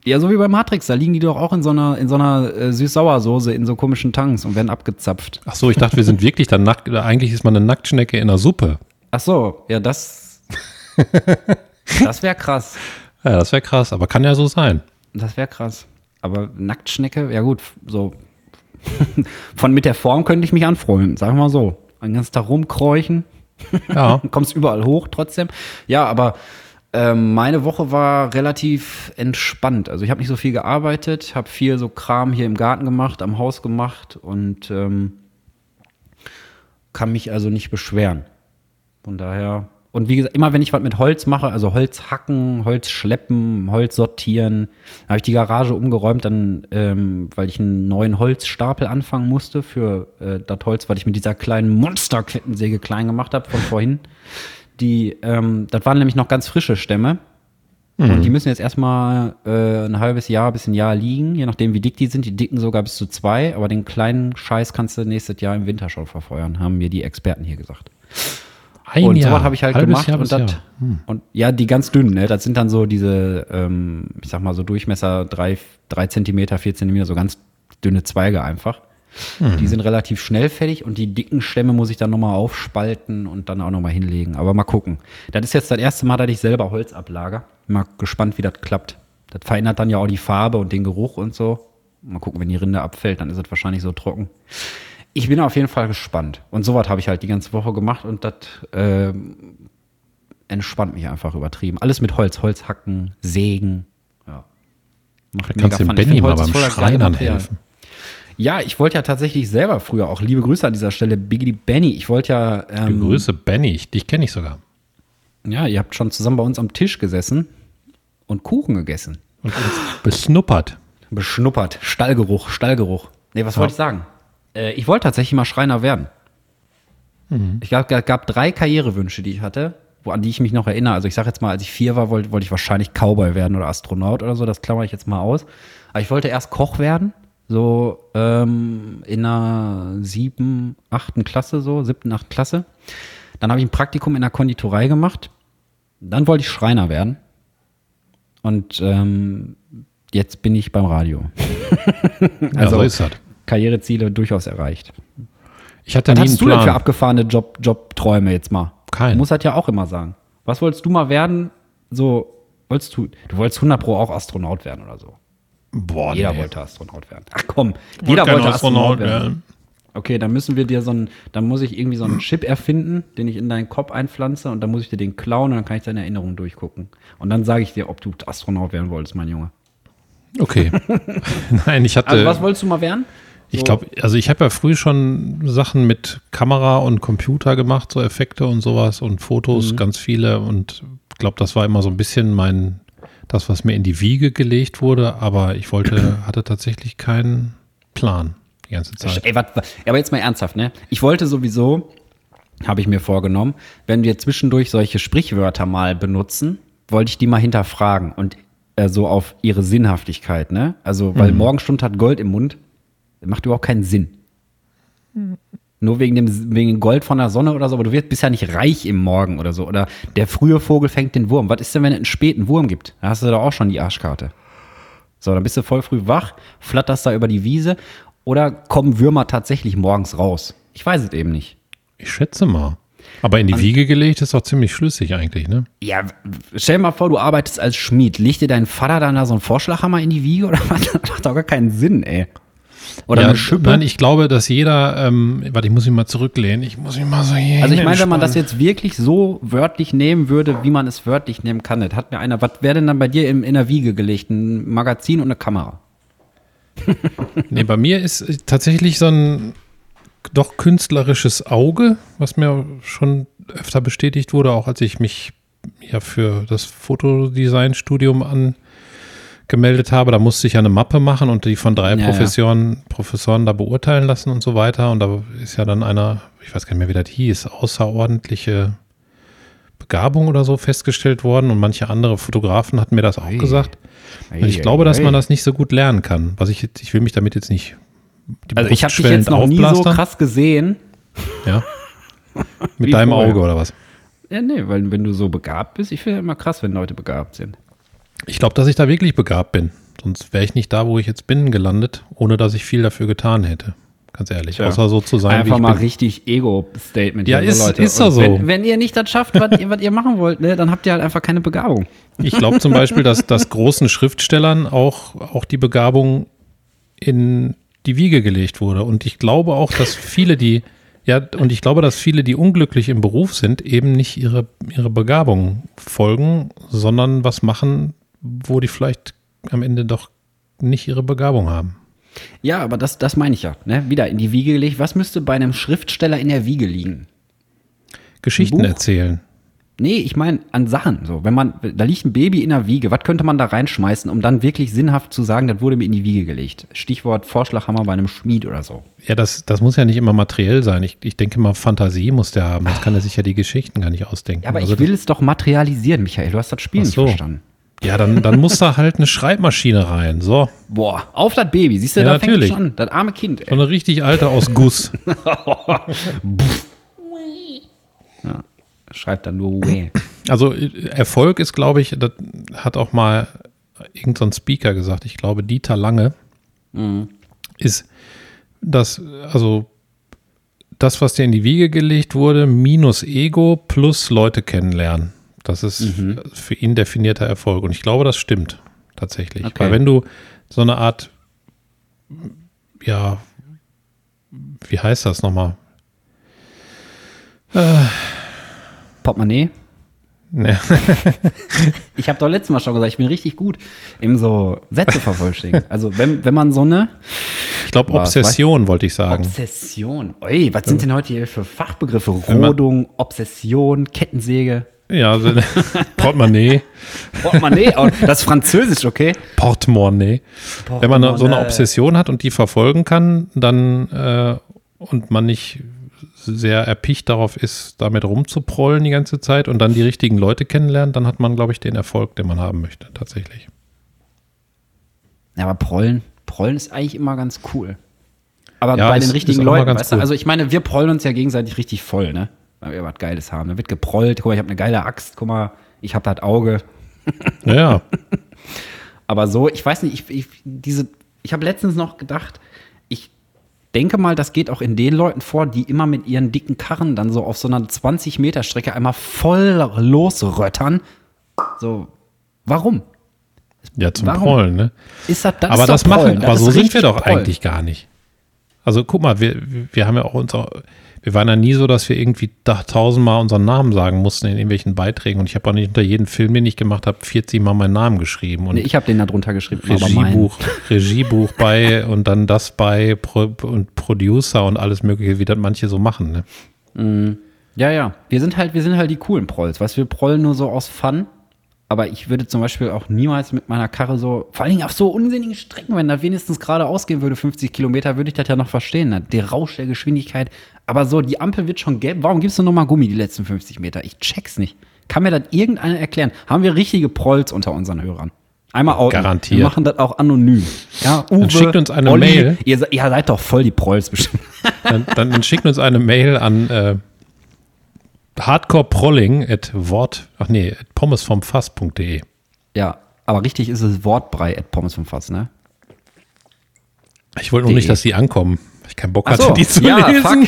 Ja, so wie bei Matrix, da liegen die doch auch in so einer, in so einer äh, Süß-Sauer-Soße in so komischen Tanks und werden abgezapft. Ach so, ich dachte, wir sind wirklich dann nackt. Eigentlich ist man eine Nacktschnecke in der Suppe. Ach so, ja, das. das wäre krass. Ja, das wäre krass, aber kann ja so sein. Das wäre krass. Aber Nacktschnecke, ja gut, so. Von mit der Form könnte ich mich anfreunden, sagen wir mal so. Einen ganzen Tag rumkräuchen, Ja. kommst überall hoch trotzdem. Ja, aber ähm, meine Woche war relativ entspannt. Also ich habe nicht so viel gearbeitet, habe viel so Kram hier im Garten gemacht, am Haus gemacht und ähm, kann mich also nicht beschweren. Von daher. Und wie gesagt, immer wenn ich was mit Holz mache, also Holz hacken, Holz schleppen, Holz sortieren, habe ich die Garage umgeräumt, dann, ähm, weil ich einen neuen Holzstapel anfangen musste für äh, das Holz, was ich mit dieser kleinen Monsterkettensäge klein gemacht habe von vorhin. Die, ähm, das waren nämlich noch ganz frische Stämme. Und die müssen jetzt erstmal äh, ein halbes Jahr bis ein Jahr liegen, je nachdem wie dick die sind. Die dicken sogar bis zu zwei, aber den kleinen Scheiß kannst du nächstes Jahr im Winter schon verfeuern, haben mir die Experten hier gesagt. Ein und Jahr. sowas habe ich halt Halbes gemacht. Jahr und, das. Hm. und ja, die ganz dünnen, ne? Das sind dann so diese, ähm, ich sag mal, so Durchmesser drei, drei Zentimeter, vier Zentimeter, so ganz dünne Zweige einfach. Hm. Die sind relativ schnell fertig und die dicken Stämme muss ich dann nochmal aufspalten und dann auch nochmal hinlegen. Aber mal gucken. Das ist jetzt das erste Mal, dass ich selber Holz ablager. Mal gespannt, wie das klappt. Das verändert dann ja auch die Farbe und den Geruch und so. Mal gucken, wenn die Rinde abfällt, dann ist es wahrscheinlich so trocken. Ich bin auf jeden Fall gespannt. Und sowas habe ich halt die ganze Woche gemacht und das ähm, entspannt mich einfach übertrieben. Alles mit Holz, Holz hacken, sägen. Ja. Macht kannst du dem Fun. Ich Benny mal beim Schreinern helfen. Ja, ich wollte ja tatsächlich selber früher auch, liebe Grüße an dieser Stelle, Biggie Benny. Ich wollte ja, ähm, Grüße, Benny. Ich- Dich kenne ich sogar. ja, ihr habt schon zusammen bei uns am Tisch gesessen und Kuchen gegessen. Und besnuppert. Beschnuppert. Stallgeruch, Stallgeruch. Nee, was wollte ich sagen? Äh, ich wollte tatsächlich mal Schreiner werden. Ich glaube, es gab drei Karrierewünsche, die ich hatte, wo, an die ich mich noch erinnere. Also ich sage jetzt mal, als ich vier war, wollte, wollte ich wahrscheinlich Cowboy werden oder Astronaut oder so. Das klammere ich jetzt mal aus. Aber ich wollte erst Koch werden, so ähm, in einer sieben, achten Klasse, so siebten, achten Klasse. Dann habe ich ein Praktikum in der Konditorei gemacht. Dann wollte ich Schreiner werden. Und ähm, jetzt bin ich beim Radio. Ja, Also- so ist das. Karriereziele durchaus erreicht. Ich hatte Was nie einen hast du denn für abgefahrene Job, Jobträume jetzt mal? Keinen. Du musst das ja auch immer sagen. Was wolltest du mal werden? So, wolltest du, du wolltest 100 Pro auch Astronaut werden oder so. Boah, Jeder nee. wollte Astronaut werden. Ach komm, jeder kein wollte Astronaut, werden. Okay, dann müssen wir dir so einen, dann muss ich irgendwie so einen Chip erfinden, den ich in deinen Kopf einpflanze und dann muss ich dir den klauen und dann kann ich deine Erinnerungen durchgucken. Und dann sage ich dir, ob du Astronaut werden wolltest, mein Junge. Okay. Nein, ich hatte. Also was wolltest du mal werden? Ich glaube, also ich habe ja früh schon Sachen mit Kamera und Computer gemacht, so Effekte und sowas und Fotos, Mhm. ganz viele. Und ich glaube, das war immer so ein bisschen mein, das, was mir in die Wiege gelegt wurde. Aber ich wollte, hatte tatsächlich keinen Plan die ganze Zeit. Ey, wat, aber jetzt mal ernsthaft, ne? Ich wollte sowieso, habe ich mir vorgenommen, wenn wir zwischendurch solche Sprichwörter mal benutzen, wollte ich die mal hinterfragen und äh, so auf ihre Sinnhaftigkeit, ne? Also, weil Morgenstund hat Gold im Mund, macht überhaupt keinen Sinn. Nur wegen dem wegen Gold von der Sonne oder so, aber du wirst, bist ja nicht reich im Morgen oder so. Oder der frühe Vogel fängt den Wurm. Was ist denn, wenn es einen späten Wurm gibt? Da hast du doch auch schon die Arschkarte. So, dann bist du voll früh wach, flatterst da über die Wiese oder kommen Würmer tatsächlich morgens raus? Ich weiß es eben nicht. Ich schätze mal. Aber in die Wiege gelegt ist doch ziemlich schlüssig eigentlich, ne? Ja, stell dir mal vor, du arbeitest als Schmied. Legt dir dein Vater dann da so einen Vorschlaghammer in die Wiege oder was? Das macht doch gar keinen Sinn, ey. Oder ja, eine Schippe. Nein, ich glaube, dass jeder, ähm, warte, ich muss mich mal zurücklehnen. Ich muss mich mal so hier also ich meine, wenn man das jetzt wirklich so wörtlich nehmen würde, wie man es wörtlich nehmen kann, das hat mir einer, was wäre denn dann bei dir in, in der Wiege gelegt? Ein Magazin und eine Kamera. Nee, bei mir ist äh, tatsächlich so ein doch künstlerisches Auge, was mir schon öfter bestätigt wurde, auch als ich mich ja für das Fotodesign-Studium angemeldet habe. Da musste ich ja eine Mappe machen und die von drei Ja, ja. Professoren, Professoren da beurteilen lassen und so weiter. Und da ist ja dann einer, ich weiß gar nicht mehr, wie das hieß, außerordentliche Begabung oder so festgestellt worden. Und manche andere Fotografen hatten mir das auch Ei. gesagt. Und ich glaube, dass man das nicht so gut lernen kann. Was ich ich will mich damit jetzt nicht. Also ich habe dich jetzt noch nie so krass gesehen. Ja. Mit deinem vorher. Auge oder was? Ja, nee, weil wenn du so begabt bist, ich finde immer krass, wenn Leute begabt sind. Ich glaube, dass ich da wirklich begabt bin. Sonst wäre ich nicht da, wo ich jetzt bin, gelandet, ohne dass ich viel dafür getan hätte. Ganz ehrlich. Tja. Außer so zu sein, Einfach mal bin. richtig Ego-Statement. Ja, hier, ist- ist doch Und so. Wenn, wenn ihr nicht das schafft, was ihr, was ihr machen wollt, ne, dann habt ihr halt einfach keine Begabung. Ich glaube zum Beispiel, dass, dass großen Schriftstellern auch, auch die Begabung in die Wiege gelegt wurde. Und ich glaube auch, dass viele, die, ja, und ich glaube, dass viele, die unglücklich im Beruf sind, eben nicht ihre, ihre Begabung folgen, sondern was machen, wo die vielleicht am Ende doch nicht ihre Begabung haben. Ja, aber das, das meine ich ja. Ne? Wieder in die Wiege gelegt. Was müsste bei einem Schriftsteller in der Wiege liegen? Geschichten erzählen. Nee, ich meine an Sachen. So, wenn man, da liegt ein Baby in der Wiege, was könnte man da reinschmeißen, um dann wirklich sinnhaft zu sagen, das wurde mir in die Wiege gelegt? Stichwort Vorschlaghammer bei einem Schmied oder so. Ja, das, das muss ja nicht immer materiell sein. Ich, ich denke mal, Fantasie muss der haben. Sonst kann er sich ja die Geschichten gar nicht ausdenken. Ja, aber Also ich will es doch materialisieren, Michael. Du hast das Spiel Ach nicht so. verstanden. Ja, dann, dann muss da halt eine Schreibmaschine rein. So, Boah, auf das Baby. Siehst du, Ja, da fängt es natürlich. schon an. Das arme Kind, so ey. eine richtig alte aus Guss. Schreibt dann nur Weh. Also Erfolg ist, glaube ich, das hat auch mal irgendein so Speaker gesagt, ich glaube Dieter Lange, ist das, also das, was dir in die Wiege gelegt wurde, minus Ego plus Leute kennenlernen. Das ist für ihn definierter Erfolg. Und ich glaube, das stimmt tatsächlich. Okay. Weil wenn du so eine Art, ja, wie heißt das nochmal? Portemonnaie? Ne, Ich habe doch letztes Mal schon gesagt, ich bin richtig gut im so Sätze vervollständigen. Also wenn, wenn man so eine ich glaube, Was, Obsession wollte ich sagen. Obsession. Ui, was sind denn heute hier für Fachbegriffe? Rodung, Obsession, Kettensäge. Ja, also, Portemonnaie. Portemonnaie, oh, das ist Französisch, okay? Portemonnaie. Wenn man so eine Portemonnaie. Obsession hat und die verfolgen kann, dann äh, und man nicht sehr erpicht darauf ist, damit rumzuprollen die ganze Zeit und dann die richtigen Leute kennenlernt, dann hat man, glaube ich, den Erfolg, den man haben möchte, tatsächlich. Ja, aber Prollen, Prollen ist eigentlich immer ganz cool. Aber Ja, bei den richtigen Leuten, weißt du, cool. also ich meine, wir prollen uns ja gegenseitig richtig voll, ne? Weil wir was Geiles haben. Da wird geprollt, guck mal, ich habe eine geile Axt, guck mal, ich habe das Auge. Ja. Aber so, ich weiß nicht, ich, ich, diese, ich habe letztens noch gedacht, ich denke mal, das geht auch in den Leuten vor, die immer mit ihren dicken Karren dann so auf so einer 20-Meter-Strecke einmal voll losröttern. So, warum? ja zum Warum? Prollen, ne? Ist das, das aber ist das machen, Prollen, aber das so sind wir doch Prollen. eigentlich gar nicht. Also guck mal, wir, wir haben ja auch unser, wir waren ja nie so, dass wir irgendwie tausendmal unseren Namen sagen mussten in irgendwelchen Beiträgen und ich habe auch nicht unter jedem Film, den ich gemacht habe, 40 Mal meinen Namen geschrieben und Nee, ich habe den da drunter geschrieben. Regiebuch, Regiebuch bei und dann das bei Pro, und Producer und alles mögliche, wie das manche so machen. Ne? Ja, ja. Wir sind halt, wir sind halt die coolen Prolls. Weißt du, wir prollen nur so aus Fun. Aber ich würde zum Beispiel auch niemals mit meiner Karre so, vor allen Dingen auf so unsinnigen Strecken, wenn da wenigstens gerade ausgehen würde, 50 Kilometer, würde ich das ja noch verstehen. Ne? Der Rausch der Geschwindigkeit. Aber so, die Ampel wird schon gelb. Warum gibst du nochmal Gummi die letzten 50 Meter? Ich check's nicht. Kann mir das irgendeiner erklären? Haben wir richtige Prolls unter unseren Hörern? Einmal outen. Garantiert. Wir machen das auch anonym. Ja, Uwe, schickt uns eine Olli, Mail. Ihr, ihr seid doch voll die Prolls bestimmt. Dann, dann, dann schickt uns eine Mail an äh, hardcoreprolling at Wort, ach nee, at pommesvomfass.de. Ja, Aber richtig ist es Wortbrei at Pommes vom Fass, ne? Ich wollte nur nicht, dass die ankommen. Ich keinen Bock hatte, so, die zu ja, lesen. fuck.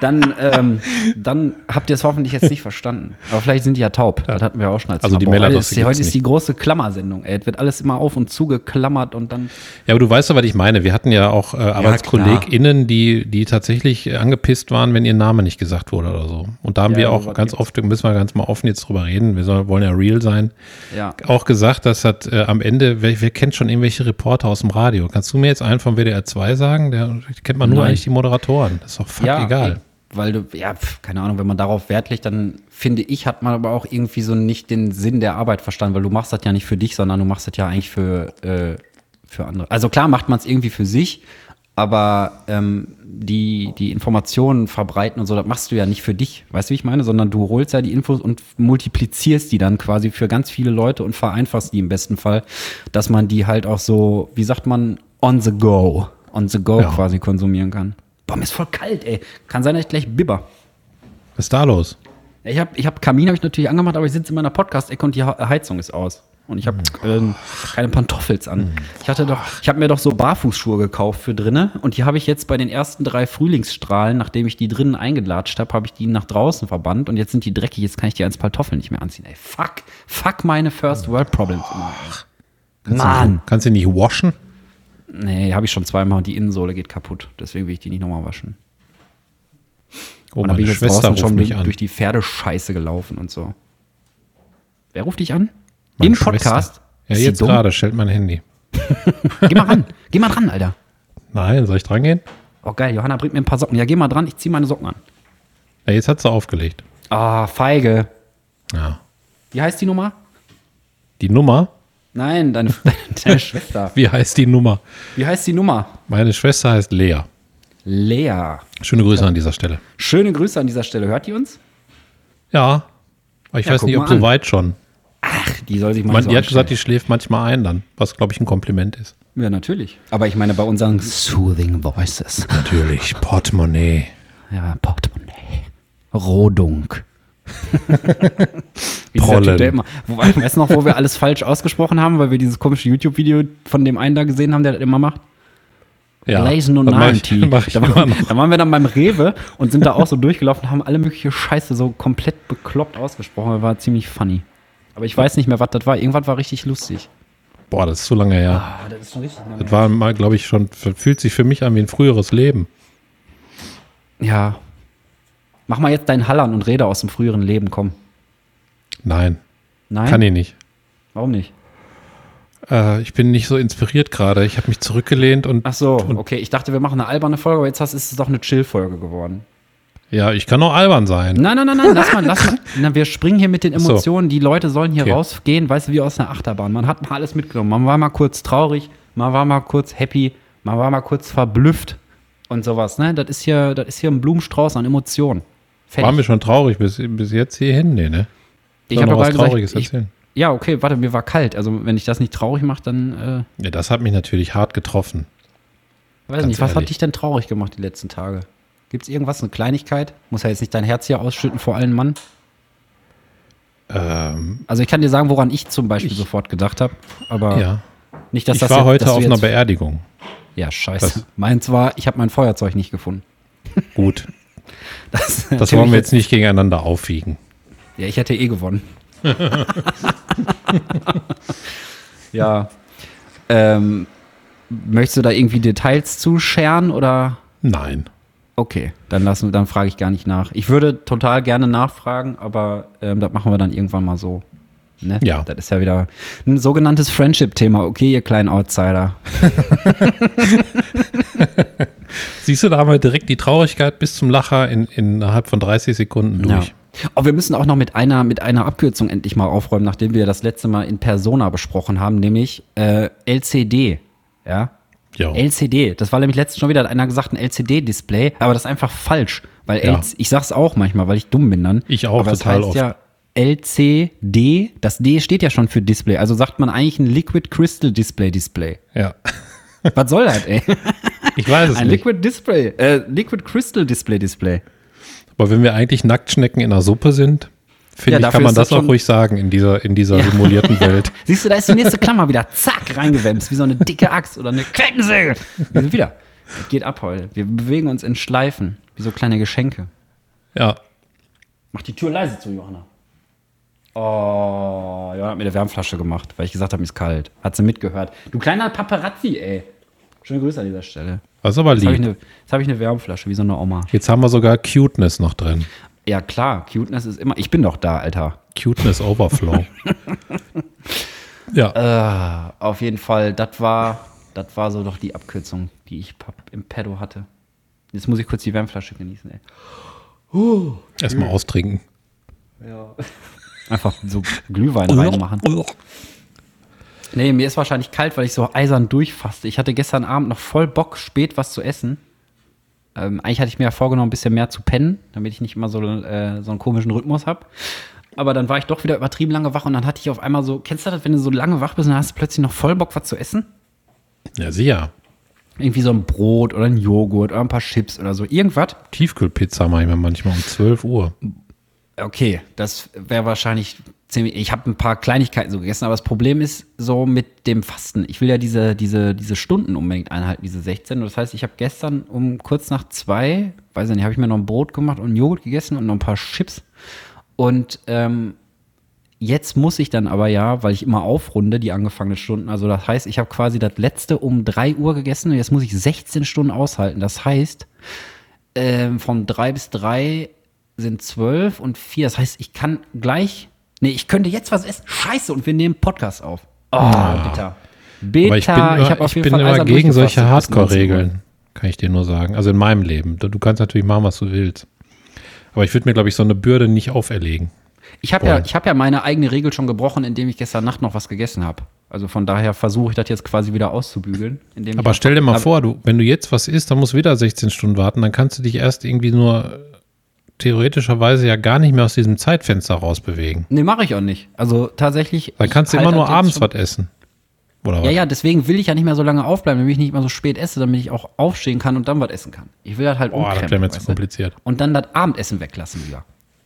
Dann, ähm, dann habt ihr es hoffentlich jetzt nicht verstanden. Aber vielleicht sind die ja taub. Das hatten wir auch schon als Also die heute ist, heute ist die große Klammersendung. Ey. Es wird alles immer auf und zugeklammert und dann. Ja, aber du weißt ja, was ich meine. Wir hatten ja auch äh, ArbeitskollegInnen, die, die tatsächlich äh, angepisst waren, wenn ihr Name nicht gesagt wurde oder so. Und da haben Ja, wir auch ganz oft, müssen wir ganz mal offen jetzt drüber reden, wir sollen, wollen ja real sein, Ja. auch gesagt, dass das äh, am Ende, wer, wer kennt schon irgendwelche Reporter aus dem Radio? Kannst du mir jetzt einen vom WDR 2 sagen? Der kennt man nur Nein. eigentlich die Moderatoren. Das ist doch fuck ja, egal. ey, Weil du, ja, pf, keine Ahnung, wenn man darauf Wert legt, dann finde ich, hat man aber auch irgendwie so nicht den Sinn der Arbeit verstanden, weil du machst das ja nicht für dich, sondern du machst das ja eigentlich für, äh, für andere. Also klar macht man es irgendwie für sich, aber ähm, die, die Informationen verbreiten und so, das machst du ja nicht für dich, weißt du, wie ich meine? Sondern du holst ja die Infos und multiplizierst die dann quasi für ganz viele Leute und vereinfachst die im besten Fall, dass man die halt auch so, wie sagt man, on the go, on the go Ja. quasi konsumieren kann. Boah, mir ist voll kalt, ey. Kann sein, dass ich gleich bibber. Was ist da los? Ich habe ich hab Kamin habe ich natürlich angemacht, aber ich sitze in meiner Podcast-Ecke und die Heizung ist aus. Und ich habe ähm, keine Pantoffels an. Ich hatte doch, ich habe mir doch so Barfußschuhe gekauft für drinne und die habe ich jetzt bei den ersten drei Frühlingsstrahlen, nachdem ich die drinnen eingelatscht habe, habe ich die nach draußen verbannt und jetzt sind die dreckig, jetzt kann ich die als Pantoffel nicht mehr anziehen. Ey, fuck, fuck meine First World Problems. immer, ey. Mann. Kannst du nicht waschen? Nee, habe ich schon zweimal und die Innensohle geht kaputt. Deswegen will ich die nicht nochmal waschen. Oh, und da bin meine ich Schwester ruft schon mich durch, an. durch die Pferdescheiße gelaufen und so. Wer ruft dich an? Meine Im Podcast? Schwester. Ja, Ist sie jetzt dumm? gerade, stellt mein Handy. Geh mal ran. Geh mal dran, Alter. Nein, soll ich dran gehen? Oh, geil. Johanna bringt mir ein paar Socken. Ja, geh mal dran. Ich zieh meine Socken an. Ja, jetzt hat sie aufgelegt. Ah, feige. Ja. Wie heißt die Nummer? Die Nummer? Nein, deine, deine Schwester. Wie heißt die Nummer? Wie heißt die Nummer? Meine Schwester heißt Lea. Lea. Schöne Grüße an dieser Stelle. Schöne Grüße an dieser Stelle. Hört die uns? Ja. Aber ich Ja, weiß nicht, ob so an. weit schon. Ach, die soll sich mal Man, so die hat gesagt, die schläft manchmal ein dann, was glaube ich ein Kompliment ist. Ja, natürlich. Aber ich meine, bei unseren Soothing Voices. Natürlich, Portemonnaie. Ja, Portemonnaie. Rodung. Wie Prollen. Typ, immer, wo, weißt du noch, wo wir alles falsch ausgesprochen haben, weil wir dieses komische YouTube-Video von dem einen da gesehen haben, der das immer macht? Ja, Blazing und das mach ich, 90. mach ich da, waren, da waren wir dann beim Rewe und sind da auch so durchgelaufen und haben alle mögliche Scheiße so komplett bekloppt ausgesprochen. Das war ziemlich funny. Aber ich weiß nicht mehr, was das war. Irgendwas war richtig lustig. Boah, das ist so lange her. Ah, das ist schon richtig. Das war mal, glaube ich, schon, fühlt sich für mich an wie ein früheres Leben. Ja. Mach mal jetzt deinen Hallern und rede aus dem früheren Leben, komm. Nein, Nein? kann ich nicht. Warum nicht? Äh, ich bin nicht so inspiriert gerade. Ich habe mich zurückgelehnt und Ach so, okay. Ich dachte, wir machen eine alberne Folge, aber jetzt hast, ist es doch eine Chill-Folge geworden. ja, ich kann auch albern sein. Nein, nein, nein, nein, lass mal, lass mal. Na, wir springen hier mit den so. Emotionen. Die Leute sollen hier Okay. rausgehen, weißt du, wie aus einer Achterbahn. Man hat mal alles mitgenommen. Man war mal kurz traurig, man war mal kurz happy, man war mal kurz verblüfft und sowas. Ne? Das ist hier, das ist hier ein Blumenstrauß an Emotionen. Fertig. Waren wir schon traurig bis, bis jetzt hierhin? Nee, ne? ich habe was gesagt, Trauriges ich, erzählen? ja, okay, warte, mir war kalt. Also, wenn ich das nicht traurig mache, dann, Ja, das hat mich natürlich hart getroffen. äh, weiß Ganz nicht, was hat dich denn traurig gemacht die letzten Tage? Gibt es irgendwas, eine Kleinigkeit? Muss ja jetzt nicht dein Herz hier ausschütten vor allen Mann. Ähm, Also ich kann dir sagen, woran ich zum Beispiel Ich- sofort gedacht habe, aber ja. nicht, dass Ich das war jetzt, heute auf einer Beerdigung. Ja, scheiße. Was? Meins war, ich habe mein Feuerzeug nicht gefunden. Gut. Das, Das wollen wir jetzt nicht gegeneinander aufwiegen. Ja, ich hätte eh gewonnen. ja. Ähm, möchtest du da irgendwie Details zuscheren oder? Nein. Okay, dann lassen, dann frage ich gar nicht nach. Ich würde total gerne nachfragen, aber ähm, das machen wir dann irgendwann mal so. Ne? Ja. Das ist ja wieder ein sogenanntes Friendship-Thema. Okay, ihr kleinen Outsider. Siehst du, da haben wir direkt die Traurigkeit bis zum Lacher in, innerhalb von 30 Sekunden durch. Oh, wir müssen auch noch mit einer, mit einer Abkürzung endlich mal aufräumen, nachdem wir das letzte Mal in Persona besprochen haben, nämlich äh, LCD. Ja. Ja. LCD. Das war nämlich letztens schon wieder, hat einer gesagt, ein LCD-Display, aber das ist einfach falsch. Weil Ja. Ich sag's auch manchmal, weil ich dumm bin dann. Ich auch aber total das heißt oft. ja LCD, das D steht ja schon für Display. Also sagt man eigentlich ein Liquid Crystal Display Display. ja. Was soll das, ey? Ich weiß es Ein nicht. Liquid Display, äh, Liquid Crystal Display Display. Aber wenn wir eigentlich Nacktschnecken in der Suppe sind, Finde Ja, ich, kann man das das auch ruhig sagen in dieser, in dieser simulierten Welt. Siehst du, da ist die nächste Klammer wieder, zack, reingewämst, wie so eine dicke Axt oder eine Kettensäge. Wir sind wieder. Geht ab heute. Wir bewegen uns in Schleifen, wie so kleine Geschenke. Ja. Mach die Tür leise zu, Johanna. Oh, Johanna hat mir eine Wärmflasche gemacht, weil ich gesagt habe, mir ist kalt. Hat sie mitgehört. Du kleiner Paparazzi, ey. Schöne Grüße an dieser Stelle. Das ist aber Jetzt habe ich, lieb. eine- jetzt hab ich eine Wärmflasche, wie so eine Oma. Jetzt haben wir sogar Cuteness noch drin. Ja, klar, Cuteness ist immer. Ich bin doch da, Alter. Cuteness Overflow. ja. Äh, auf jeden Fall, das war, das war so doch die Abkürzung, die ich im Pedo hatte. Jetzt muss ich kurz die Wärmflasche genießen, ey. Erstmal austrinken. Einfach so Glühwein reinmachen. Nee, mir ist wahrscheinlich kalt, weil ich so eisern durchfaste. Ich hatte gestern Abend noch voll Bock, spät was zu essen. Ähm, eigentlich hatte ich mir ja vorgenommen, ein bisschen mehr zu pennen, damit ich nicht immer so, äh, so einen komischen Rhythmus habe. Aber dann war ich doch wieder übertrieben lange wach und dann hatte ich auf einmal so, kennst du das, wenn du so lange wach bist und dann hast du plötzlich noch voll Bock, was zu essen? Ja, sicher. Irgendwie so ein Brot oder ein Joghurt oder ein paar Chips oder so. Irgendwas. Tiefkühlpizza mache ich mir manchmal um 12 Uhr. Okay, das wäre wahrscheinlich ziemlich. Ich habe ein paar Kleinigkeiten so gegessen, aber das Problem ist so mit dem Fasten. Ich will ja diese, diese, diese Stunden unbedingt einhalten, diese 16. Und das heißt, ich habe gestern um kurz nach zwei, weiß ich nicht, habe ich mir noch ein Brot gemacht und Joghurt gegessen und noch ein paar Chips. Und ähm, jetzt muss ich dann aber ja, weil ich immer aufrunde, die angefangenen Stunden. Also das heißt, ich habe quasi das letzte um 3 Uhr gegessen und jetzt muss ich 16 Stunden aushalten. Das heißt, ähm, von 3 bis 3 sind 12 und 4. Das heißt, ich kann gleich. Nee, ich könnte jetzt was essen. Scheiße, und wir nehmen Podcast auf. Oh, bitter. Bitter. Aber ich bin, immer, hab auf ich jeden bin Fall immer gegen solche bis 19 Uhr. Hardcore-Regeln, kann ich dir nur sagen. Also in meinem Leben. Du kannst natürlich machen, was du willst. Aber ich würde mir, glaube ich, so eine Bürde nicht auferlegen. Ich habe ja, ich hab ja meine eigene Regel schon gebrochen, indem ich gestern Nacht noch was gegessen habe. Also von daher versuche ich das jetzt quasi wieder auszubügeln. Ich Aber stell dir mal vor, du, wenn du jetzt was isst, dann musst du wieder 16 Stunden warten, dann kannst du dich erst irgendwie nur theoretischerweise ja gar nicht mehr aus diesem Zeitfenster rausbewegen. Nee, mache ich auch nicht. Also tatsächlich. Dann kannst du halt immer nur das jetzt abends schon- was essen. Oder Ja, was? ja, deswegen will ich ja nicht mehr so lange aufbleiben, damit ich nicht mal so spät esse, damit ich auch aufstehen kann und dann was essen kann. Ich will das halt Boah, das wäre mir zu kompliziert. Und dann das Abendessen weglassen wieder.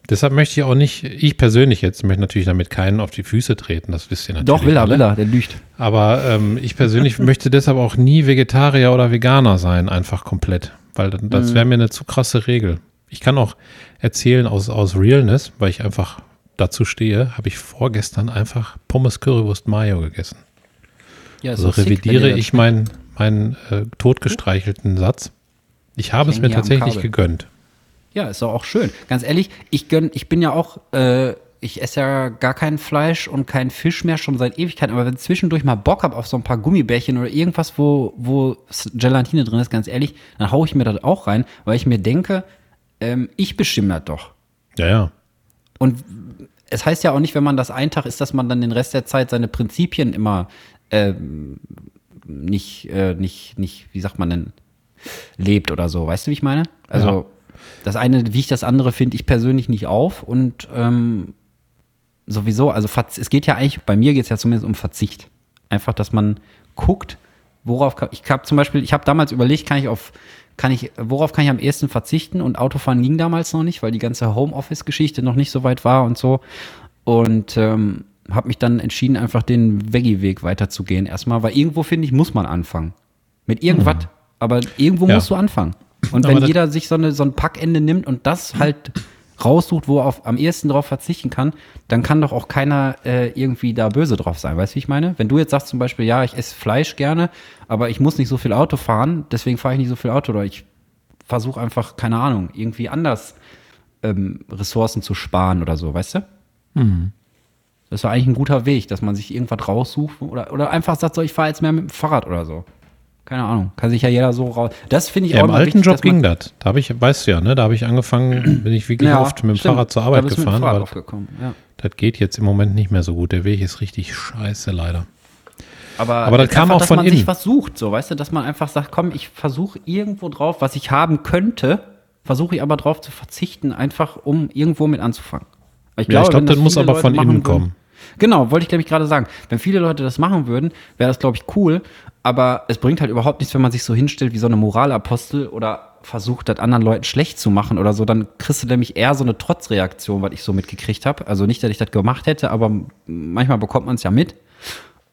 Deshalb möchte ich auch nicht, ich persönlich jetzt, möchte natürlich damit keinen auf die Füße treten, das wisst ihr natürlich. Doch, will er, will er, der lügt. Aber ähm, ich persönlich möchte deshalb auch nie Vegetarier oder Veganer sein, einfach komplett. Weil das- Mhm. das wäre mir eine zu krasse Regel. Ich kann auch erzählen aus, aus Realness, weil ich einfach dazu stehe, habe ich vorgestern einfach Pommes Currywurst Mayo gegessen. Ja, ist Also sick, revidiere das ich meinen, meinen äh, totgestreichelten Satz. Ich habe Ich es mir tatsächlich gegönnt. Ja, ist doch auch schön. Ganz ehrlich, ich gönn, ich bin ja auch, äh, ich esse ja gar kein Fleisch und kein Fisch mehr schon seit Ewigkeiten, aber wenn ich zwischendurch mal Bock habe auf so ein paar Gummibärchen oder irgendwas, wo, wo Gelatine drin ist, ganz ehrlich, dann haue ich mir das auch rein, weil ich mir denke, ähm, ich bestimme das doch. Ja, ja. Und es heißt ja auch nicht, wenn man das einen Tag ist, dass man dann den Rest der Zeit seine Prinzipien immer ähm, nicht, äh, nicht, nicht, wie sagt man denn, lebt oder so. Weißt du, wie ich meine? Also Ja. das eine wiegt das andere, finde ich persönlich nicht auf und ähm, sowieso, also es geht ja eigentlich, bei mir geht es ja zumindest um Verzicht. Einfach, dass man guckt, worauf kann, ich habe zum Beispiel, ich habe damals überlegt, kann ich auf, kann ich, worauf kann ich am ehesten verzichten und Autofahren ging damals noch nicht, weil die ganze Homeoffice-Geschichte noch nicht so weit war und so. Und ähm, habe mich dann entschieden, einfach den Veggie-Weg weiterzugehen. Erstmal, weil irgendwo, finde ich, muss man anfangen. Mit irgendwas. Aber irgendwo Ja. musst du anfangen. Und Aber wenn jeder sich so, eine, so ein Packende nimmt und das halt raussucht, wo er auf, am ehesten drauf verzichten kann, dann kann doch auch keiner äh, irgendwie da böse drauf sein. Weißt du, wie ich meine? Wenn du jetzt sagst zum Beispiel, ja, ich esse Fleisch gerne, aber ich muss nicht so viel Auto fahren, deswegen fahre ich nicht so viel Auto oder ich versuche einfach, keine Ahnung, irgendwie anders ähm, Ressourcen zu sparen oder so, weißt du? Das ist doch eigentlich ein guter Weg, dass man sich irgendwas raussucht oder, oder einfach sagt, so, ich fahre jetzt mehr mit dem Fahrrad oder so. Keine Ahnung. Kann sich ja jeder so raus. Das finde ich Ja, auch im alten wichtig, Job ging das. Da habe ich, weißt du ja, ne, da habe ich angefangen, bin ich wirklich Ja, oft mit dem stimmt. Fahrrad zur Arbeit gefahren. Aufgekommen, ja. das geht jetzt im Moment nicht mehr so gut. Der Weg ist richtig scheiße, leider. Aber, Aber das kam einfach, auch dass von man innen. sich was sucht, so, weißt du, dass man einfach sagt, komm, ich versuche irgendwo drauf, was ich haben könnte, versuche ich aber drauf zu verzichten, einfach um irgendwo mit anzufangen. Weil ja, ich wenn glaube, das muss viele aber Leute von innen würden- kommen. Genau, wollte ich glaube ich gerade sagen. Wenn viele Leute das machen würden, wäre das glaube ich cool, aber es bringt halt überhaupt nichts, wenn man sich so hinstellt wie so eine Moralapostel oder versucht, das anderen Leuten schlecht zu machen oder so, dann kriegst du nämlich eher so eine Trotzreaktion, was ich so mitgekriegt habe. Also nicht, dass ich das gemacht hätte, aber manchmal bekommt man es ja mit.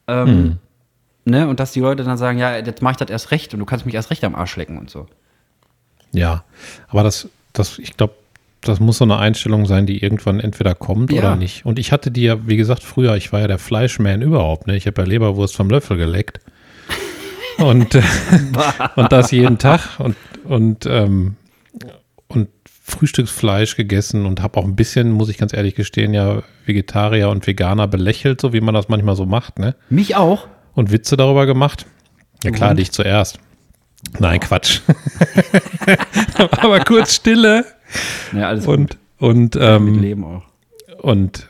Ähm, hm. ne? Und dass die Leute dann sagen, ja, jetzt mache ich das erst recht und du kannst mich erst recht am Arsch lecken und so. Ja, aber das, das ich glaube, das muss so eine Einstellung sein, die irgendwann entweder kommt ja. oder nicht. Und ich hatte die ja, wie gesagt, früher, ich war ja der Fleischman überhaupt. Ne? Ich habe ja Leberwurst vom Löffel geleckt. Und, äh, und das jeden Tag und, und, ähm, und Frühstücksfleisch gegessen und habe auch ein bisschen, muss ich ganz ehrlich gestehen, ja Vegetarier und Veganer belächelt, so wie man das manchmal so macht. Ne? Mich auch. Und Witze darüber gemacht. Ja klar, und? dich zuerst. Nein, Quatsch. Aber kurz Stille. Ja, alles und, gut. Und, ähm, Leben auch. Und,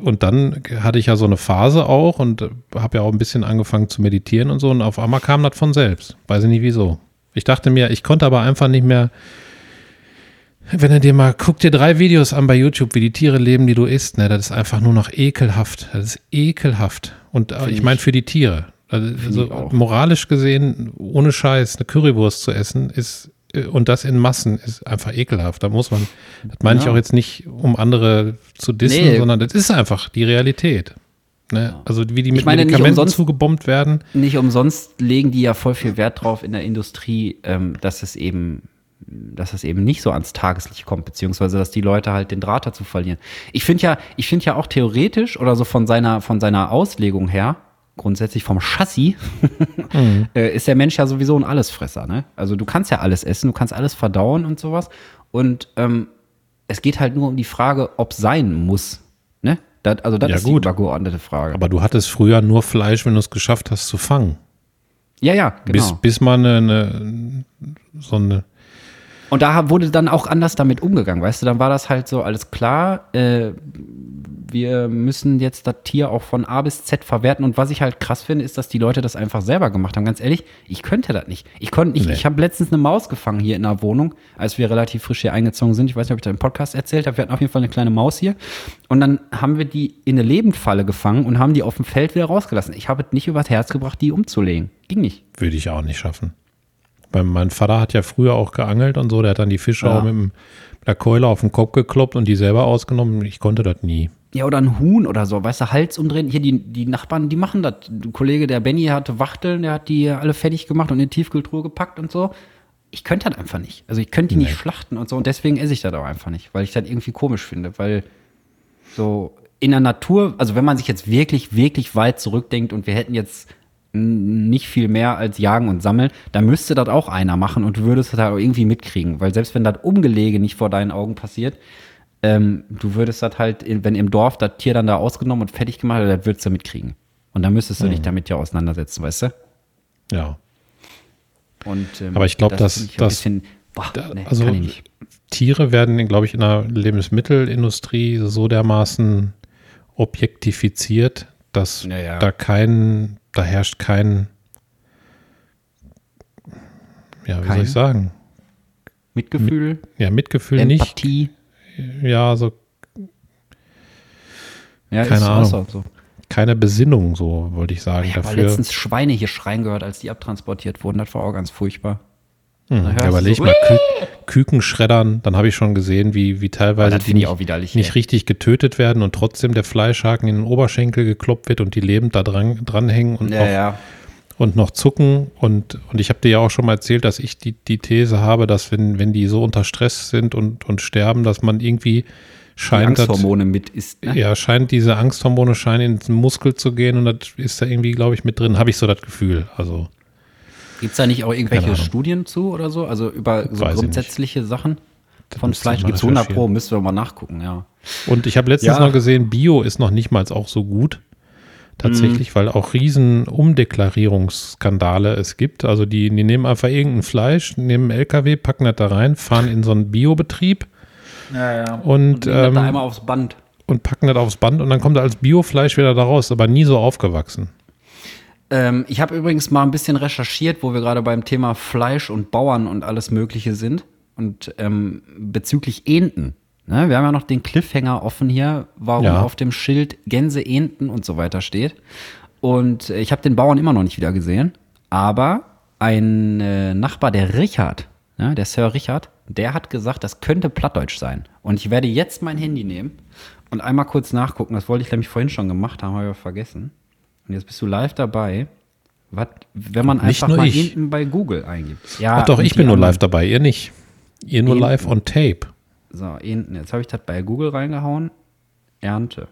und dann hatte ich ja so eine Phase auch und habe ja auch ein bisschen angefangen zu meditieren und so. Und auf einmal kam das von selbst. Weiß ich nicht wieso. Ich dachte mir, ich konnte aber einfach nicht mehr. Wenn du dir mal, guck dir drei Videos an bei YouTube, wie die Tiere leben, die du isst, ne, das ist einfach nur noch ekelhaft. Das ist ekelhaft. Und äh, ich meine für die Tiere. Also, moralisch gesehen, ohne Scheiß, eine Currywurst zu essen, ist und das in Massen ist einfach ekelhaft. Da muss man, das meine ja. ich auch jetzt nicht, um andere zu dissen, nee. sondern das ist einfach die Realität. Ne? Also wie die mit meine, Medikamenten umsonst, zugebombt werden. Nicht umsonst legen die ja voll viel Wert drauf in der Industrie, ähm, dass es eben dass es eben nicht so ans Tageslicht kommt, beziehungsweise dass die Leute halt den Draht dazu verlieren. Ich finde ja, ich finde ja auch theoretisch oder so von seiner, von seiner Auslegung her, grundsätzlich vom Chassis, mhm. äh, ist der Mensch ja sowieso ein Allesfresser. Ne? Also du kannst ja alles essen, du kannst alles verdauen und sowas. Und ähm, es geht halt nur um die Frage, ob sein muss. Ne? Das, also das ja, ist gut. die übergeordnete Frage. Aber du hattest früher nur Fleisch, wenn du es geschafft hast zu fangen. Ja, ja, genau. Bis, bis man eine, eine, so eine und da wurde dann auch anders damit umgegangen, weißt du, dann war das halt so, alles klar, äh, wir müssen jetzt das Tier auch von A bis Z verwerten. Und was ich halt krass finde, ist, dass die Leute das einfach selber gemacht haben. Ganz ehrlich, ich könnte das nicht. Ich konnte nicht. Nee. Ich habe letztens eine Maus gefangen hier in der Wohnung, als wir relativ frisch hier eingezogen sind. Ich weiß nicht, ob ich da im Podcast erzählt habe. Wir hatten auf jeden Fall eine kleine Maus hier. Und dann haben wir die in eine Lebendfalle gefangen und haben die auf dem Feld wieder rausgelassen. Ich habe es nicht übers Herz gebracht, die umzulegen. Ging nicht. Würde ich auch nicht schaffen. Weil mein Vater hat ja früher auch geangelt und so. Der hat dann die Fische ja. auch mit, dem, mit der Keule auf den Kopf gekloppt und die selber ausgenommen. Ich konnte das nie. Ja, oder ein Huhn oder so, weißt du, Hals umdrehen. Hier, die, die Nachbarn, die machen das. Ein Kollege, der Benny, hatte Wachteln, der hat die alle fertig gemacht und in die Tiefkühltruhe gepackt und so. Ich könnte das einfach nicht. Also ich könnte die nee. nicht schlachten und so und deswegen esse ich das auch einfach nicht, weil ich das irgendwie komisch finde, weil so in der Natur, also wenn man sich jetzt wirklich, wirklich weit zurückdenkt und wir hätten jetzt nicht viel mehr als Jagen und Sammeln, dann müsste das auch einer machen und du würdest das halt auch irgendwie mitkriegen, weil selbst wenn das Umgelege nicht vor deinen Augen passiert, ähm, du würdest das halt, wenn im Dorf das Tier dann da ausgenommen und fertig gemacht wird, das würdest du mitkriegen. Und dann müsstest du mhm. dich damit ja auseinandersetzen, weißt du? Ja. Und, ähm, Aber ich glaube, das, dass, dass bisschen, boah, nee, also Tiere werden, glaube ich, in der Lebensmittelindustrie so dermaßen objektifiziert, dass ja, ja. da kein, da herrscht kein, ja, wie kein? soll ich sagen? Mitgefühl? Mit, ja, Mitgefühl Empathie. nicht ja, so. Ja, keine Ahnung. So. Keine Besinnung, so wollte ich sagen. Ich habe letztens Schweine hier schreien gehört, als die abtransportiert wurden. Das war auch ganz furchtbar. Hm, ja, überleg so, mal, Kü Küken schreddern, dann habe ich schon gesehen, wie, wie teilweise die nicht, nicht richtig getötet werden und trotzdem der Fleischhaken in den Oberschenkel gekloppt wird und die lebend da dran, dranhängen und, ja, noch, ja. Und noch zucken. Und, und ich habe dir ja auch schon mal erzählt, dass ich die, die These habe, dass wenn, wenn die so unter Stress sind und, und sterben, dass man irgendwie scheint. Die Angsthormone mit ist. Ne? Ja, scheint diese Angsthormone scheinen in den Muskel zu gehen und das ist da irgendwie, glaube ich, mit drin. Habe ich so das Gefühl. Also. Gibt es da nicht auch irgendwelche Studien zu oder so? Also über so Weiß grundsätzliche Sachen von Fleisch? Gibt es 100 Pro, müssen wir mal nachgucken, ja. Und ich habe letztens ja. noch gesehen, Bio ist noch nicht mal auch so gut. Tatsächlich, mhm. weil auch riesen Umdeklarierungsskandale es gibt. Also die, die nehmen einfach irgendein Fleisch, nehmen einen LKW, packen das da rein, fahren in so einen Biobetrieb. Ja, ja. Und, und ähm, einmal aufs Band. Und packen das aufs Band und dann kommt er als Biofleisch wieder da raus, aber nie so aufgewachsen. Ähm, ich habe übrigens mal ein bisschen recherchiert, wo wir gerade beim Thema Fleisch und Bauern und alles Mögliche sind. Und ähm, bezüglich Enten. Ne, wir haben ja noch den Cliffhanger offen hier, warum Ja. auf dem Schild Gänse, Enten und so weiter steht. Und äh, ich habe den Bauern immer noch nicht wieder gesehen. Aber ein äh, Nachbar, der Richard, ne, der Sir Richard, der hat gesagt, das könnte Plattdeutsch sein. Und ich werde jetzt mein Handy nehmen und einmal kurz nachgucken. Das wollte ich nämlich vorhin schon gemacht haben, habe ich aber vergessen. Und jetzt bist du live dabei. Was, wenn man Nicht einfach mal ich. Enten bei Google eingibt. Ja, Ach doch, ich bin nur live dabei, ihr nicht. Ihr nur Eben. live on tape. So, Enten. Jetzt habe ich das bei Google reingehauen. Ernte.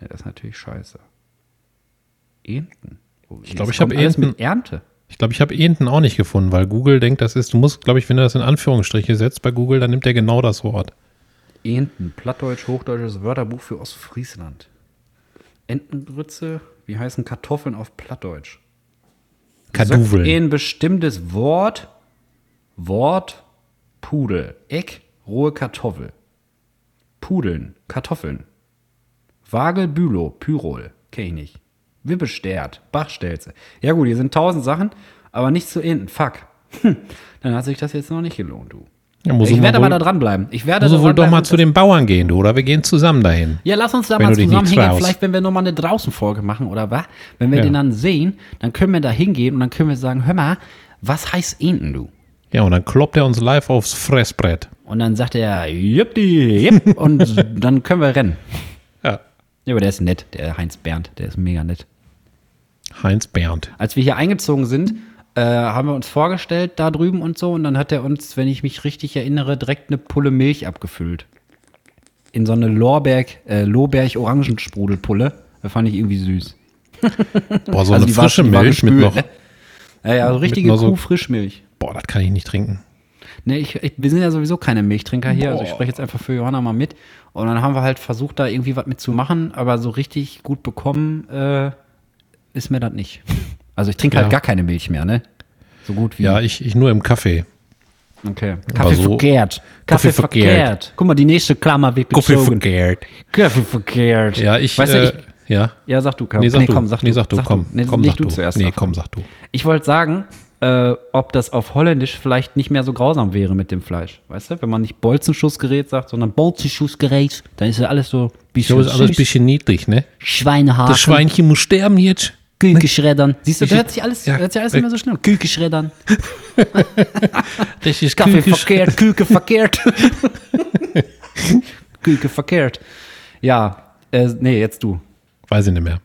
Ja, das ist natürlich scheiße. Enten. Wo- Ich glaub, jetzt ich hab kommt alles Enten- mit Ernte. Ich glaube, ich habe Enten auch nicht gefunden, weil Google denkt, das ist, du musst, glaube ich, wenn du das in Anführungsstriche setzt bei Google, dann nimmt er genau das Wort. Enten. Plattdeutsch, hochdeutsches Wörterbuch für Ostfriesland. Entengrütze. Wie heißen Kartoffeln auf Plattdeutsch? Kaduveln. Ein bestimmtes Wort. Wort. Pudel. Eck. Rohe Kartoffel. Pudeln. Kartoffeln. Wagel, Bülow, Pyrol. Kenn ich nicht. Wippestert, Bachstelze. Ja gut, hier sind tausend Sachen, aber nicht zu enden. Fuck. Hm, dann hat sich das jetzt noch nicht gelohnt, du. Ja, muss ich werde aber da dranbleiben. Ich werde muss da wohl doch mal zu den Bauern gehen, du, oder wir gehen zusammen dahin. ja, lass uns da mal du zusammenhängen. Vielleicht, wenn wir nochmal eine Draußenfolge machen oder was? Wenn wir Ja. den dann sehen, dann können wir da hingehen und dann können wir sagen, hör mal, was heißt Enten, du? Ja, und dann kloppt er uns live aufs Fressbrett. Und dann sagt er, jippdi, jipp, und dann können wir rennen. Ja. Ja, aber der ist nett, der Heinz Bernd, der ist mega nett. Heinz Bernd. Als wir hier eingezogen sind, äh, haben wir uns vorgestellt da drüben und so und dann hat er uns, wenn ich mich richtig erinnere, direkt eine Pulle Milch abgefüllt. In so eine Lorberg, äh, Lohberg-Orangensprudelpulle. Das fand ich irgendwie süß. Boah, so Also eine frische war Milch mit noch. ne? Ja, ja, so richtige so- Kuhfrischmilch. Boah, das kann ich nicht trinken. Ne, ich, ich, wir sind ja sowieso keine Milchtrinker hier, also ich Boah. spreche jetzt einfach für Johanna mal mit. Und dann haben wir halt versucht, da irgendwie was mitzumachen, aber so richtig gut bekommen äh, ist mir das nicht. Also ich trinke Ja. halt gar keine Milch mehr, ne? So gut wie. Ja, ich, ich nur im Kaffee. Okay. Kaffee so- verkehrt. Kaffee Kaffee verkehrt. verkehrt. Guck mal, die nächste Klammer wird Kaffee gezogen. verkehrt. Kaffee verkehrt. Ja, ich, Weißt du, äh, ich ja. ja, sag du, komm. Nee, sag du. komm, sag nee, sag du, Sag komm. Nee, komm, nicht sag du zuerst. Nee, komm, sag du. Ich wollte sagen, äh, ob das auf Holländisch vielleicht nicht mehr so grausam wäre mit dem Fleisch. Weißt du, wenn man nicht Bolzenschussgerät sagt, sondern Bolzenschussgerät, dann ist ja alles so ein So bisschen, ist alles ein bisschen niedlich, ne? Schweinehaken, Das Schweinchen muss sterben jetzt. Kühlgeschreddern. Siehst du, da hört sich alles, ja. hört sich alles nicht mehr so schnell. Kühlgeschreddern, Das ist Kaffee Kühlgesch- verkehrt, Küke verkehrt. Küke verkehrt. Ja, äh, nee, jetzt du. Weiß ich nicht mehr.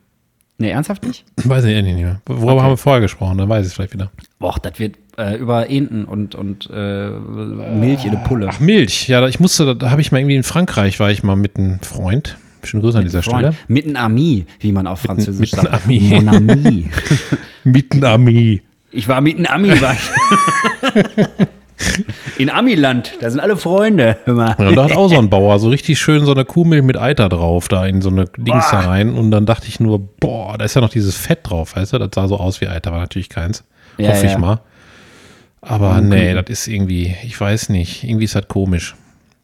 Nee, ernsthaft nicht? Weiß ich nicht mehr. Worüber haben wir vorher gesprochen? Dann weiß ich es vielleicht wieder. Boah, das wird äh, über Enten und, und äh, Milch in der Pulle. Ach, Milch. Ja, ich musste, da habe ich mal irgendwie in Frankreich, war ich mal mit einem Freund. Schöne Grüße an dieser Stelle. Freund. Mit einem Ami, wie man auf Französisch mit einem sagt. Ami. Mon Ami. Mit einer Armee. Ich war mit einem Ami. War ich. In Amiland, da sind alle Freunde. Mal. Ja, und da hat auch so ein Bauer so richtig schön so eine Kuhmilch mit Eiter drauf, da in so eine Dings da rein. Und dann dachte ich nur, boah, da ist ja noch dieses Fett drauf, weißt du? Das sah so aus wie Eiter, war natürlich keins. Ja, Hoffe ich ja. mal. Aber nee, das ist irgendwie, ich weiß nicht, irgendwie ist das komisch.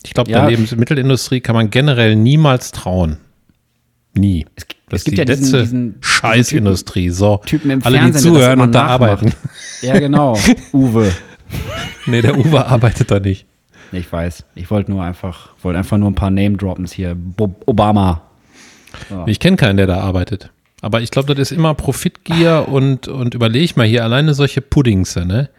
Ich glaube, Ja. der Lebensmittelindustrie kann man generell niemals trauen. Nie. Es, Das es gibt ist ja die diesen, letzte diesen Scheißindustrie. So, Typen im alle, die Fernsehen, zuhören immer und da nachmacht. arbeiten. Ja, genau. Uwe. Nee, der Uwe arbeitet da nicht. Ich weiß. Ich wollte nur einfach, wollte einfach nur ein paar Name-Droppens hier. Bo Obama. Ich kenne keinen, der da arbeitet. Aber ich glaube, das ist immer Profitgier und, und überleg mal hier alleine solche Puddings, ne?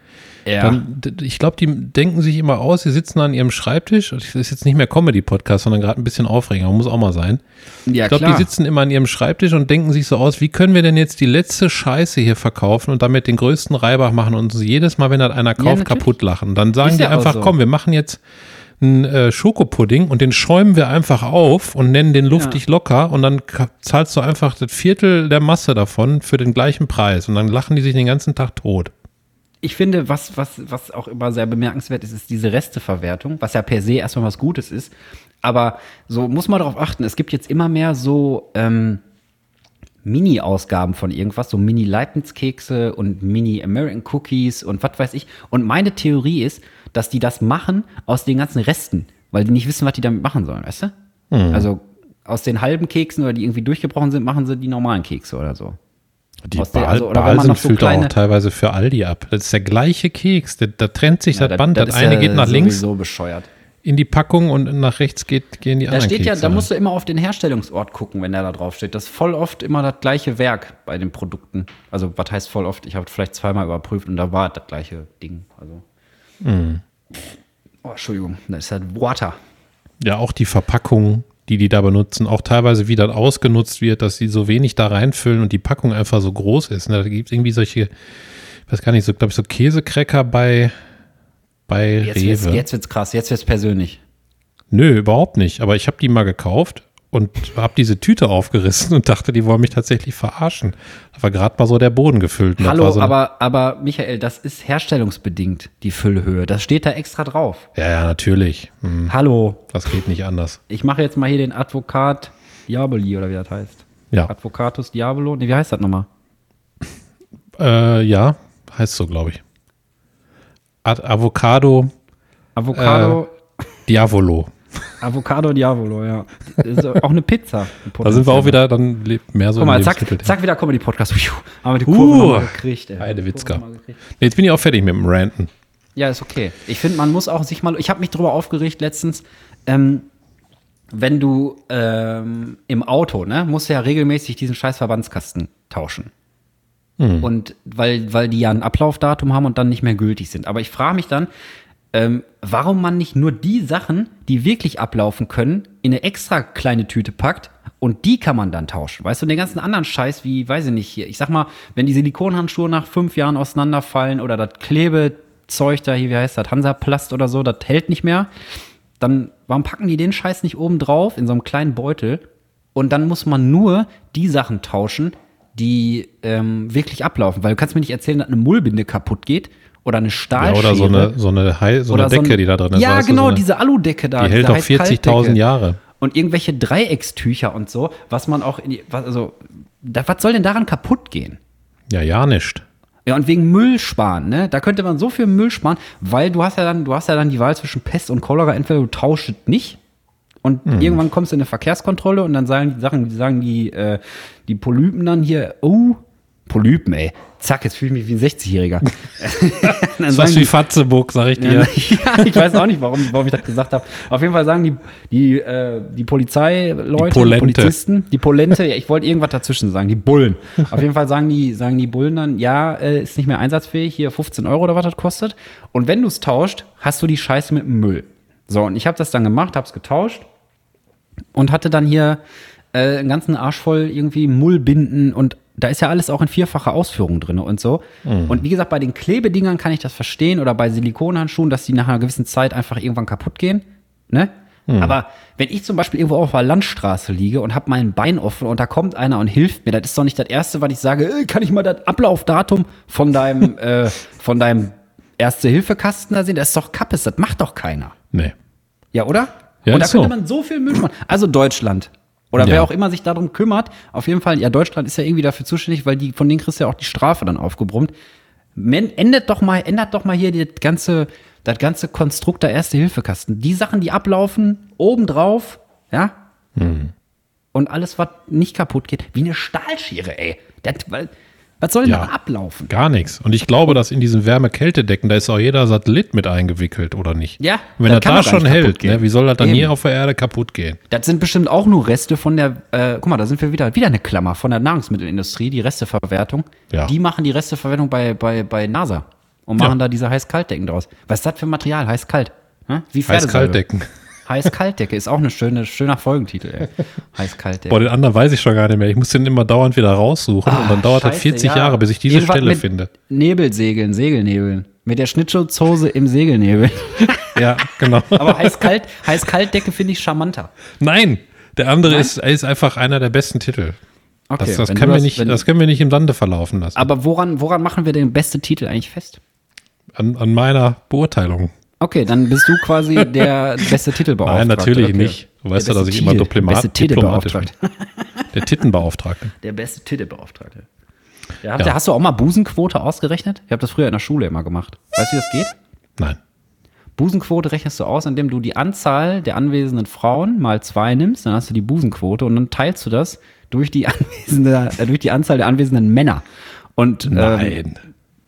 Ja. Dann, ich glaube, die denken sich immer aus, sie sitzen an ihrem Schreibtisch. Das ist jetzt nicht mehr Comedy-Podcast, sondern gerade ein bisschen Aufreger, muss auch mal sein. ja, Ich glaube, die sitzen immer an ihrem Schreibtisch und denken sich so aus, wie können wir denn jetzt die letzte Scheiße hier verkaufen und damit den größten Reibach machen und uns jedes Mal, wenn das einer kauft, natürlich. kaputt lachen. Dann sagen Ist die ja einfach, so. komm, wir machen jetzt einen äh, Schokopudding und den schäumen wir einfach auf und nennen den luftig locker und dann zahlst du einfach das Viertel der Masse davon für den gleichen Preis und dann lachen die sich den ganzen Tag tot. Ich finde, was, was, was auch immer sehr bemerkenswert ist, ist diese Resteverwertung, was ja per se erstmal was Gutes ist. Aber so muss man darauf achten, es gibt jetzt immer mehr so ähm, Mini-Ausgaben von irgendwas, so Mini-Leibniz-Kekse und Mini-American Cookies und was weiß ich. Und meine Theorie ist, dass die das machen aus den ganzen Resten, weil die nicht wissen, was die damit machen sollen, weißt du? Also aus den halben Keksen oder die irgendwie durchgebrochen sind, machen sie die normalen Kekse oder so. Die Aus der- also, oder wenn man noch so füllt er auch kleine- teilweise für Aldi ab. Das ist der gleiche Keks. Da, da trennt sich Ja, das Band. Das, ist eine ja geht nach links. bescheuert. in die Packung und nach rechts geht, gehen die Da anderen steht ja, Kekse da rein. musst du immer auf den Herstellungsort gucken, wenn der da drauf steht. Das ist voll oft immer das gleiche Werk bei den Produkten. Also, was heißt voll oft? Ich habe vielleicht zweimal überprüft und da war das gleiche Ding. Also. Mhm. Oh, Entschuldigung, das ist halt Water. Ja, auch die Verpackung, die die da benutzen, auch teilweise wie das ausgenutzt wird, dass sie so wenig da reinfüllen und die Packung einfach so groß ist. Ne? Da gibt es irgendwie solche, ich weiß gar nicht, so, glaube ich, so Käsekräcker bei, bei Jetzt wird's, Rewe. jetzt wird's krass, jetzt wird's persönlich. Nö, überhaupt nicht. Aber ich habe die mal gekauft und habe diese Tüte aufgerissen und dachte, die wollen mich tatsächlich verarschen. Da war gerade mal so der Boden gefüllt. Hallo, so aber, aber Michael, das ist herstellungsbedingt, die Füllhöhe. Das steht da extra drauf. Ja, ja, natürlich. Hm, Hallo, das geht nicht anders. ich mache jetzt mal hier den Advokat Diaboli oder wie das heißt. Ja, Advocatus Diabolo? Nee, wie heißt das nochmal? äh, ja heißt so, glaube ich. Ad Avocado Avocado, Diavolo. Avocado Diavolo, ja. Das ist auch eine Pizza. Da sind wir auch wieder dann mehr so Guck mal, zack, zack, wieder Comedy-Podcast. Puh, Haben wir die Kurve Uh, nochmal gekriegt, ey. Heide Die Witzka. Mal. Nee, Jetzt bin ich auch fertig mit dem Ranten. Ja, ist okay. Ich finde, man muss auch sich mal. Ich habe mich drüber aufgeregt letztens. Ähm, wenn du ähm, im Auto, ne, musst du ja regelmäßig diesen scheiß Verbandskasten tauschen. Und weil, weil die ja ein Ablaufdatum haben und dann nicht mehr gültig sind. Aber ich frage mich dann, ähm, warum man nicht nur die Sachen, die wirklich ablaufen können, in eine extra kleine Tüte packt und die kann man dann tauschen. Weißt du, den ganzen anderen Scheiß, wie, weiß ich nicht, hier, ich sag mal, wenn die Silikonhandschuhe nach fünf Jahren auseinanderfallen oder das Klebezeug da hier, wie heißt das, Hansaplast oder so, das hält nicht mehr, dann warum packen die den Scheiß nicht oben drauf in so einem kleinen Beutel und dann muss man nur die Sachen tauschen, die ähm, wirklich ablaufen. Weil du kannst mir nicht erzählen, dass eine Mullbinde kaputt geht oder eine Ja, Stahlschere. oder so eine, so eine, Hei- so eine oder so Decke, ein- die da drin ist. Ja, weißt du, genau, so eine, diese Aludecke da. Die hält auch 40.000 Heiß-Kalt-Decke. Jahre. Und irgendwelche Dreieckstücher und so, was man auch in die, was, also, da, was soll denn daran kaputt gehen? Ja, ja, nicht. Ja, und wegen Müll sparen, ne? Da könnte man so viel Müll sparen, weil du hast ja dann, du hast ja dann die Wahl zwischen Pest und Cholera. Entweder du tauschst nicht und Hm. irgendwann kommst du in eine Verkehrskontrolle und dann sagen die Sachen, die sagen die, äh, die Polypen dann hier, oh, Polypen, ey. Zack, jetzt fühle ich mich wie ein 60-Jähriger. dann Das ist die, wie Fatzeburg, sag ich dir. ja, ich weiß auch nicht, warum, warum ich das gesagt habe. Auf jeden Fall sagen die, die, äh, die Polizeileute, Die Polente. Polizisten, die Polente, ja, ich wollte irgendwas dazwischen sagen, die Bullen. Auf jeden Fall sagen die, sagen die Bullen dann, ja, äh, ist nicht mehr einsatzfähig, hier 15 Euro oder was das kostet. Und wenn du es tauscht, hast du die Scheiße mit dem Müll. So, und ich habe das dann gemacht, habe es getauscht und hatte dann hier äh, einen ganzen Arsch voll irgendwie Mullbinden und da ist ja alles auch in vierfacher Ausführung drin und so. Und wie gesagt, bei den Klebedingern kann ich das verstehen oder bei Silikonhandschuhen, dass die nach einer gewissen Zeit einfach irgendwann kaputt gehen. Ne? Aber wenn ich zum Beispiel irgendwo auf der Landstraße liege und habe mein Bein offen und da kommt einer und hilft mir, das ist doch nicht das Erste, was ich sage, äh, kann ich mal das Ablaufdatum von deinem, äh, von deinem Erste-Hilfe-Kasten da sehen? Das ist doch Kappes, das macht doch keiner. Nee. Ja, oder? Ja, und da so. könnte man so viel Müll sparen. Also Deutschland. Oder Ja. wer auch immer sich darum kümmert. Auf jeden Fall, ja, Deutschland ist ja irgendwie dafür zuständig, weil die, von denen kriegst du ja auch die Strafe dann aufgebrummt. Men, ändert doch mal, ändert doch mal hier das ganze, das ganze Konstrukt der Erste-Hilfe-Kasten. Die Sachen, die ablaufen, obendrauf, ja? Hm. Und alles, was nicht kaputt geht, wie eine Stahlschere, ey. Das, weil, was soll denn Ja. da ablaufen? Gar nichts. Und ich glaube, dass in diesen Wärme-Kälte-Decken, da ist auch jeder Satellit mit eingewickelt, oder nicht? Ja, Und wenn er da schon hält, ne, wie soll das dann Eben. hier auf der Erde kaputt gehen? Das sind bestimmt auch nur Reste von der, äh, guck mal, da sind wir wieder, wieder eine Klammer von der Nahrungsmittelindustrie, die Resteverwertung. Ja. Die machen die Resteverwertung bei, bei, bei NASA und Ja. machen da diese Heiß-Kalt-Decken draus. Was ist das für ein Material? Heiß-Kalt. Hä? Wie. Heiß-Kalt-Decken. Heiß-Kalt-Decke ist auch eine schöne, schöner Folgentitel. Heiß-Kalt-Decke. Boah, den anderen weiß ich schon gar nicht mehr. Ich muss den immer dauernd wieder raussuchen und dann dauert das Ah, Scheiße, 40 ja. Jahre, bis ich diese Irgendwas Stelle finde. Nebelsegeln, Segelnebeln. Mit der Schnittschutzhose im Segelnebel. Ja, genau. Aber Heiß-Kalt, Heiß-Kalt-Decke finde ich charmanter. Nein, der andere Nein? ist, ist einfach einer der besten Titel. Okay, das, das, können du wir das- nicht, das können wir nicht im Sande verlaufen lassen. Aber woran, woran machen wir den beste Titel eigentlich fest? An, an meiner Beurteilung. Okay, dann bist du quasi der beste Titelbeauftragte. Nein, natürlich okay. nicht. Du weißt ja, dass ich immer Diplomat, beste diplomatisch bin. Titelbeauftragte. Der Tittenbeauftragte. Der beste Titelbeauftragte. Ja, habt Ja. Hast du auch mal Busenquote ausgerechnet? Ich habe das früher in der Schule immer gemacht. Weißt du, wie das geht? Nein. Busenquote rechnest du aus, indem du die Anzahl der anwesenden Frauen mal zwei nimmst, dann hast du die Busenquote und dann teilst du das durch die, anwesende, äh, durch die Anzahl der anwesenden Männer. Und ähm,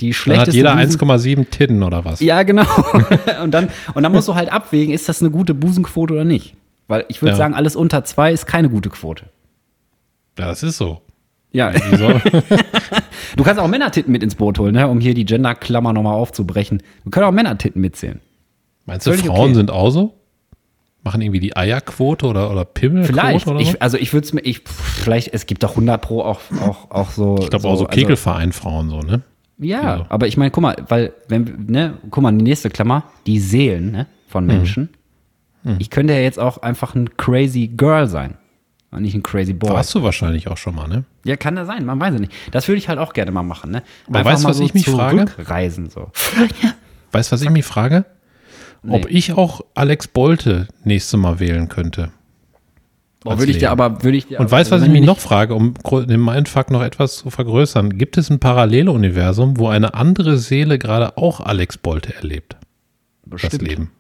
Die Dann schlechteste hat jeder Busen- 1,7 Titten oder was? Ja, genau. und, dann, und dann musst du halt abwägen, ist das eine gute Busenquote oder nicht. Weil ich würde Ja. sagen, alles unter zwei ist keine gute Quote. Ja, das ist so. Ja, Wieso? du kannst auch Männertitten mit ins Boot holen, ne? um hier die Gender-Klammer nochmal aufzubrechen. Du kannst auch Männertitten mitzählen. Meinst du, Völlig Frauen okay. sind auch so? Machen irgendwie die Eierquote oder, oder Pimmelquote Vielleicht. oder so? Ich, also ich würde es mir, ich, vielleicht, es gibt doch 100 pro auch, auch, auch so. Ich glaube so, auch so also- Kegelverein-Frauen so, ne? Ja, Ja. aber ich meine, guck mal, weil, wenn, ne, guck mal, die nächste Klammer, die Seelen, ne, von Mhm. Menschen. Ich könnte ja jetzt auch einfach ein crazy Girl sein. Und nicht ein crazy Boy. Warst du wahrscheinlich auch schon mal, ne? Ja, kann ja sein, man weiß es nicht. Das würde ich halt auch gerne mal machen, ne? Aber weißt du, was ich mich frage? Reisen so. Weißt du, was ich mich frage? Ob Nee. ich auch Alex Bolte nächste Mal wählen könnte. Boah, würde ich dir aber, würde ich dir Und weißt du, was ich mich noch frage, um den Mindfuck noch etwas zu vergrößern? Gibt es ein Paralleluniversum, wo eine andere Seele gerade auch Alex Bolte erlebt? nicht, Das bestimmt. Leben.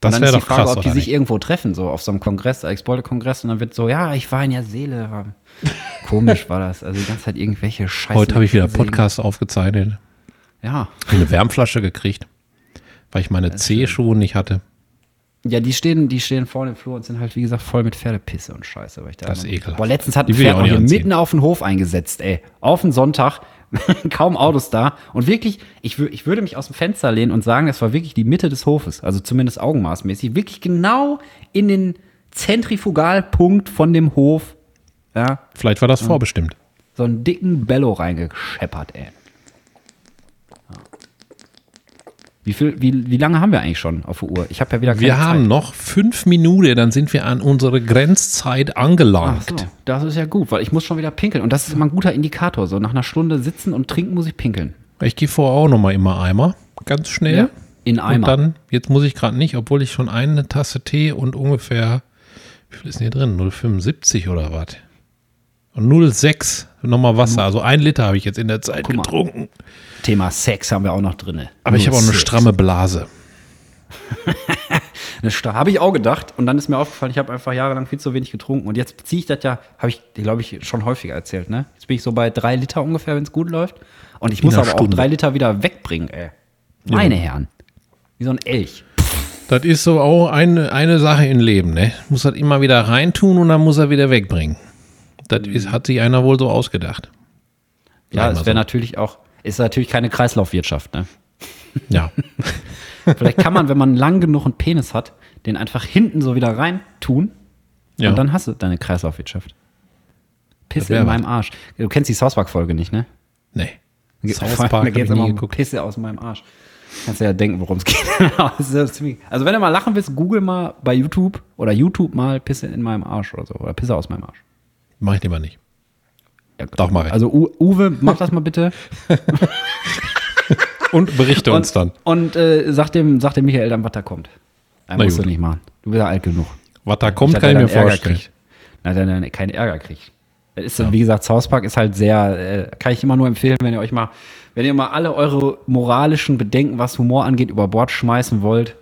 Das wäre ist die doch Frage, krass, ob die sich nicht? irgendwo treffen, so auf so einem Kongress, Ex-Bolte-Kongress, und dann wird so, ja, ich war in der Seele. Komisch war das. Also die ganze Zeit irgendwelche Scheiße. Heute habe ich wieder. Podcast aufgezeichnet. Ja. Eine Wärmflasche gekriegt, weil ich meine C-Schuhe nicht hatte. Ja, die stehen, die stehen vorne im Flur und sind halt, wie gesagt, voll mit Pferdepisse und Scheiße. Weil ich da Das ist ekelhaft. Boah, letztens hat ein Pferd auch hier mitten auf den Hof eingesetzt, ey. Auf den Sonntag. Kaum Autos da. Und wirklich, ich, ich würde mich aus dem Fenster lehnen und sagen, das war wirklich die Mitte des Hofes. Also zumindest augenmaßmäßig. Wirklich genau in den Zentrifugalpunkt von dem Hof. Ja, Vielleicht war das vorbestimmt. so einen dicken Bello reingescheppert, ey. Ja. Wie, viel, wie, wie lange haben wir eigentlich schon auf der Uhr? Ich habe ja wieder keine Wir Zeit. haben noch fünf Minuten, dann sind wir an unsere Grenzzeit Ach angelangt. so, das ist ja gut, weil ich muss schon wieder pinkeln. Und das ist immer ein guter Indikator. So nach einer Stunde sitzen und trinken muss ich pinkeln. Ich gehe vorher auch noch mal immer Eimer, ganz schnell. Ja, in Und Eimer. dann, jetzt muss ich gerade nicht, obwohl ich schon eine Tasse Tee und ungefähr, wie viel ist denn hier drin? 0,75 oder was? Und 0,6 nochmal Wasser. Also ein Liter habe ich jetzt in der Zeit Guck mal. getrunken. Thema Sex haben wir auch noch drin. Aber ich habe auch eine stramme Blase. Habe ich auch gedacht. Und dann ist mir aufgefallen, ich habe einfach jahrelang viel zu wenig getrunken. Und jetzt ziehe ich das ja, habe ich, glaube ich, schon häufiger erzählt. Ne? Jetzt bin ich so bei drei Liter ungefähr, wenn es gut läuft. Und ich muss einer aber Stunde. auch drei Liter wieder wegbringen, ey. Meine Herren. Wie so ein Elch. Das ist so auch eine, eine Sache im Leben, ne? Muss das immer wieder reintun und dann muss er wieder wegbringen. Das ist, hat sich einer wohl so ausgedacht. Ja, es wäre so. natürlich auch, ist natürlich keine Kreislaufwirtschaft, ne? Ja. Vielleicht kann man, wenn man lang genug einen Penis hat, den einfach hinten so wieder rein tun ja. und dann hast du deine Kreislaufwirtschaft. Pisse in was. meinem Arsch. Du kennst die South Park-Folge nicht, ne? nee. Da South da Park geht's ich nie immer um. Pisse aus meinem Arsch. Kannst ja denken, worum es geht. Also wenn du mal lachen willst, google mal bei YouTube oder YouTube mal Pisse in meinem Arsch oder so. Oder Pisse aus meinem Arsch. Mach ich lieber nicht. Ja, Doch, mach ich. Also U Uwe, mach das mal bitte. Und berichte uns dann. Und äh, sag, dem, sag dem Michael dann, was da kommt. Er Na musst du gut. nicht machen. Du bist ja alt genug. Was da kommt, kann ich mir dann Ärger vorstellen. dann, dann keinen Ärger kriegt. Das ist, so, wie gesagt, South Park ist halt sehr, äh, kann ich immer nur empfehlen, wenn ihr euch mal, wenn ihr mal alle eure moralischen Bedenken, was Humor angeht, über Bord schmeißen wollt,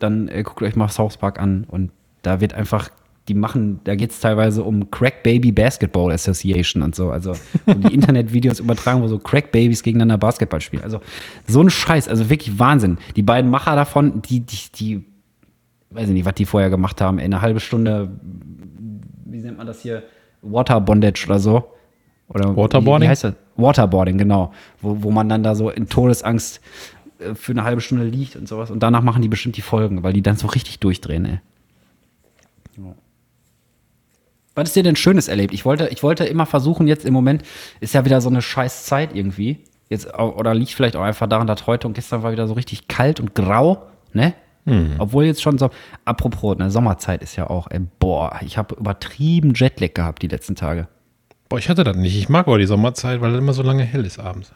dann äh, guckt euch mal South Park an und da wird einfach, die machen, da geht es teilweise um Crack Baby Basketball Association und so, also wo die Internetvideos übertragen, wo so Crack Babys gegeneinander Basketball spielen. Also so ein Scheiß, also wirklich Wahnsinn. Die beiden Macher davon, die, die, die, weiß ich nicht, was die vorher gemacht haben, ey, eine halbe Stunde wie nennt man das hier? Water Bondage oder so. Oder Waterboarding? Wie, wie heißt das? Waterboarding, genau. Wo, wo man dann da so in Todesangst äh, für eine halbe Stunde liegt und sowas. Und danach machen die bestimmt die Folgen, weil die dann so richtig durchdrehen, ey. Ja. Was ist dir denn Schönes erlebt? Ich wollte, ich wollte immer versuchen, jetzt im Moment ist ja wieder so eine scheiß Zeit irgendwie. Jetzt, oder liegt vielleicht auch einfach daran, dass heute und gestern war wieder so richtig kalt und grau, ne? Obwohl jetzt schon so, apropos, ne, Sommerzeit ist ja auch, ey, boah, ich habe übertrieben Jetlag gehabt die letzten Tage. Boah, ich hatte das nicht. Ich mag aber die Sommerzeit, weil es immer so lange hell ist abends.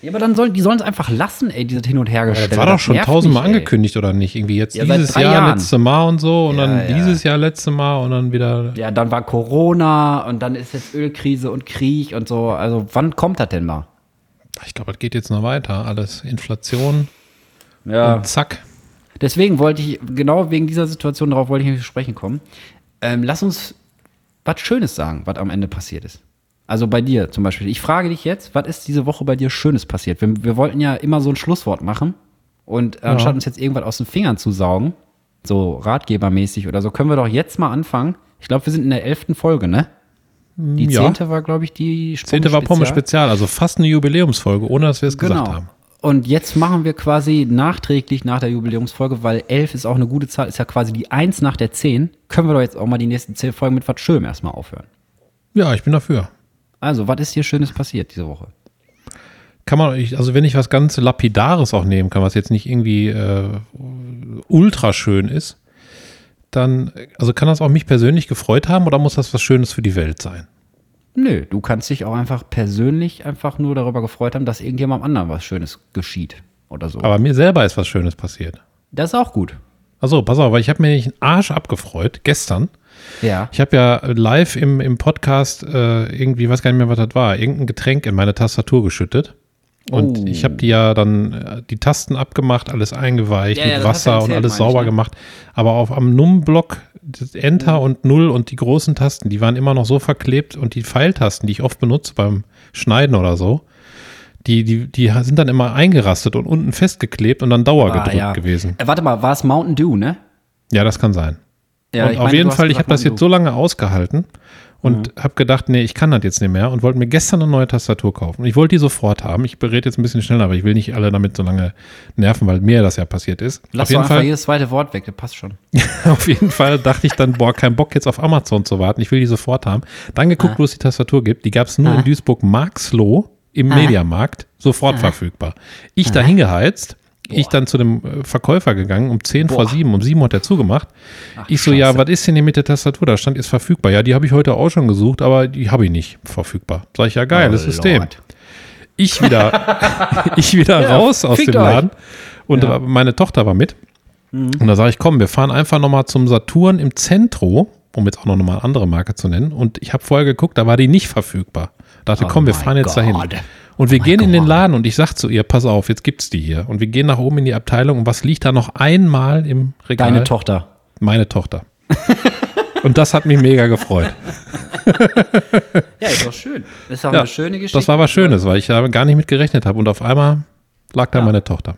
Ja, aber dann sollen, die sollen es einfach lassen, ey, dieses Hin- und Hergestelle. Das war doch schon tausendmal angekündigt, oder nicht? Irgendwie jetzt Ja, dieses Jahr, Jahren. letzte Mal und so und Ja, dann ja. dieses Jahr, letzte Mal und dann wieder. Ja, dann war Corona und dann ist jetzt Ölkrise und Krieg und so. Also, wann kommt das denn mal? Ich glaube, das geht jetzt noch weiter. Alles Inflation Ja. und zack. Deswegen wollte ich, genau wegen dieser Situation, darauf wollte ich nicht zu sprechen kommen. Ähm, lass uns was Schönes sagen, was am Ende passiert ist. Also bei dir zum Beispiel. Ich frage dich jetzt, was ist diese Woche bei dir Schönes passiert? Wir, wir wollten ja immer so ein Schlusswort machen. Und anstatt uns jetzt irgendwas aus den Fingern zu saugen, so ratgebermäßig oder so, können wir doch jetzt mal anfangen. Ich glaube, wir sind in der elften Folge, ne? Die Ja. zehnte war, glaube ich, die Zehnte war Pommes Spezial. Also fast eine Jubiläumsfolge, ohne dass wir es gesagt Genau. haben. Und jetzt machen wir quasi nachträglich nach der Jubiläumsfolge, weil elf ist auch eine gute Zahl, ist ja quasi die eins nach der zehn. Können wir doch jetzt auch mal die nächsten zehn Folgen mit was Schönem erstmal aufhören. Ja, ich bin dafür. Also, was ist hier Schönes passiert diese Woche? Kann man, also wenn ich was ganz Lapidares auch nehmen kann, was jetzt nicht irgendwie äh, ultra schön ist, dann, also kann das auch mich persönlich gefreut haben oder muss das was Schönes für die Welt sein? Nö, du kannst dich auch einfach persönlich einfach nur darüber gefreut haben, dass irgendjemandem anderen was Schönes geschieht oder so. Aber mir selber ist was Schönes passiert. das ist auch gut. Also, pass auf, weil ich habe mir nicht einen Arsch abgefreut gestern. Ja. Ich habe ja live im, im Podcast äh, irgendwie, weiß gar nicht mehr, was das war, irgendein Getränk in meine Tastatur geschüttet. Und Oh. ich habe die ja dann äh, die Tasten abgemacht, alles eingeweicht Ja, ja, mit du Wasser und erzählt, alles meine ich, sauber ne? gemacht. Aber auf am Num-Block, Enter und Null und die großen Tasten, die waren immer noch so verklebt und die Pfeiltasten, die ich oft benutze beim Schneiden oder so, die, die, die sind dann immer eingerastet und unten festgeklebt und dann dauergedrückt Ah, ja. gewesen. Äh, warte mal, war es Mountain Dew, ne? Ja, das kann sein. Ja, und auf meine, jeden Fall, ich habe das jetzt so lange ausgehalten und habe gedacht, nee, ich kann das jetzt nicht mehr und wollte mir gestern eine neue Tastatur kaufen. Ich wollte die sofort haben. Ich berate jetzt ein bisschen schneller, aber ich will nicht alle damit so lange nerven, weil mir das ja passiert ist. Lass auf jeden, einfach Fall, jedes zweite Wort weg, das passt schon. auf jeden Fall dachte ich dann, boah, kein Bock jetzt auf Amazon zu warten. Ich will die sofort haben. Dann geguckt, wo es die Tastatur gibt. Die gab es nur Ah. in Duisburg-Marxloh im Mediamarkt, sofort verfügbar. Ich da hingeheizt. Ich dann zu dem äh, Verkäufer gegangen, um 10 vor Boah. 7, um 7 hat er zugemacht. ich so, Scheiße. ja, was ist denn hier mit der Tastatur? Da stand, ist verfügbar. Ja, die habe ich heute auch schon gesucht, aber die habe ich nicht verfügbar. Sag ich, ja, geiles Oh, System. Lord. Ich wieder, ich wieder Ja, raus aus dem euch. Laden und Ja. Mhm. meine Tochter war mit. Und da sage ich, komm, wir fahren einfach nochmal zum Saturn im Zentro, um jetzt auch noch mal eine andere Marke zu nennen. Und ich habe vorher geguckt, da war die nicht verfügbar. Dachte, Oh komm, wir fahren jetzt dahin. Und wir Oh gehen mein in den. Laden und ich sag zu ihr, pass auf, jetzt gibt's die hier. Und wir gehen nach oben in die Abteilung und was liegt da noch einmal im Regal? Deine Tochter. Meine Tochter. und das hat mich mega gefreut. Ja, ist doch schön. Ist doch Ja, eine schöne Geschichte. Das war was Schönes, weil ich da gar nicht mit gerechnet habe. Und auf einmal lag da Ja. meine Tochter.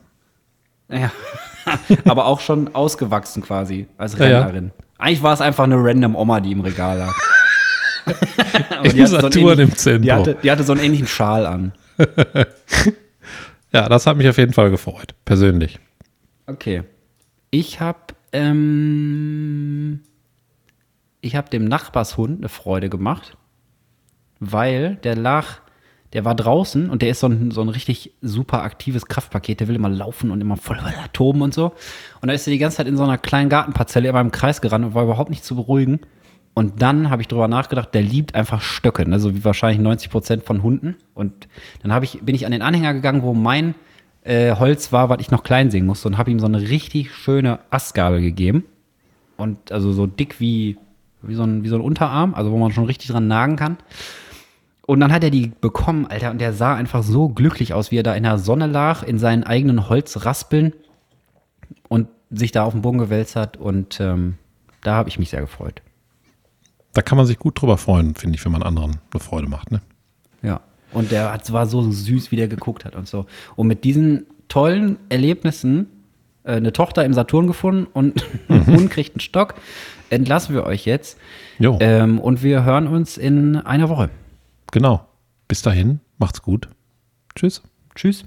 Ja. Aber auch schon ausgewachsen quasi als Ja, ja. Eigentlich war es einfach eine random Oma, die im Regal lag. Aber die hatte, so einen Saturn im ähnlichen- Zentrum. die, hatte, die hatte so einen ähnlichen Schal an. Ja, das hat mich auf jeden Fall gefreut, persönlich. Okay. Ich habe ähm, ich dem Nachbarshund eine Freude gemacht, weil der lag, der war draußen und der ist so ein, so ein richtig super aktives Kraftpaket. Der will immer laufen und immer voll toben und so. Und da ist er die ganze Zeit in so einer kleinen Gartenparzelle immer im Kreis gerannt und war überhaupt nicht zu beruhigen. Und dann habe ich drüber nachgedacht, der liebt einfach Stöcke, ne? so wie wahrscheinlich 90 Prozent von Hunden. Und dann ich, bin ich an den Anhänger gegangen, wo mein äh, Holz war, was ich noch klein sehen musste und habe ihm so eine richtig schöne Astgabel gegeben. Und also so dick wie, wie, so ein, wie so ein Unterarm, also wo man schon richtig dran nagen kann. Und dann hat er die bekommen, Alter, und der sah einfach so glücklich aus, wie er da in der Sonne lag, in seinen eigenen Holzraspeln und sich da auf den Boden gewälzt hat. Und ähm, da habe ich mich sehr gefreut. Da kann man sich gut drüber freuen, finde ich, wenn man anderen eine Freude macht. Ne? Ja. Und der hat, war so süß, wie der geguckt hat und so. Und mit diesen tollen Erlebnissen äh, eine Tochter im Saturn gefunden und ein Hund kriegt einen Stock, entlassen wir euch jetzt. Jo, Ähm, und wir hören uns in einer Woche. genau. Bis dahin, macht's gut. Tschüss. Tschüss.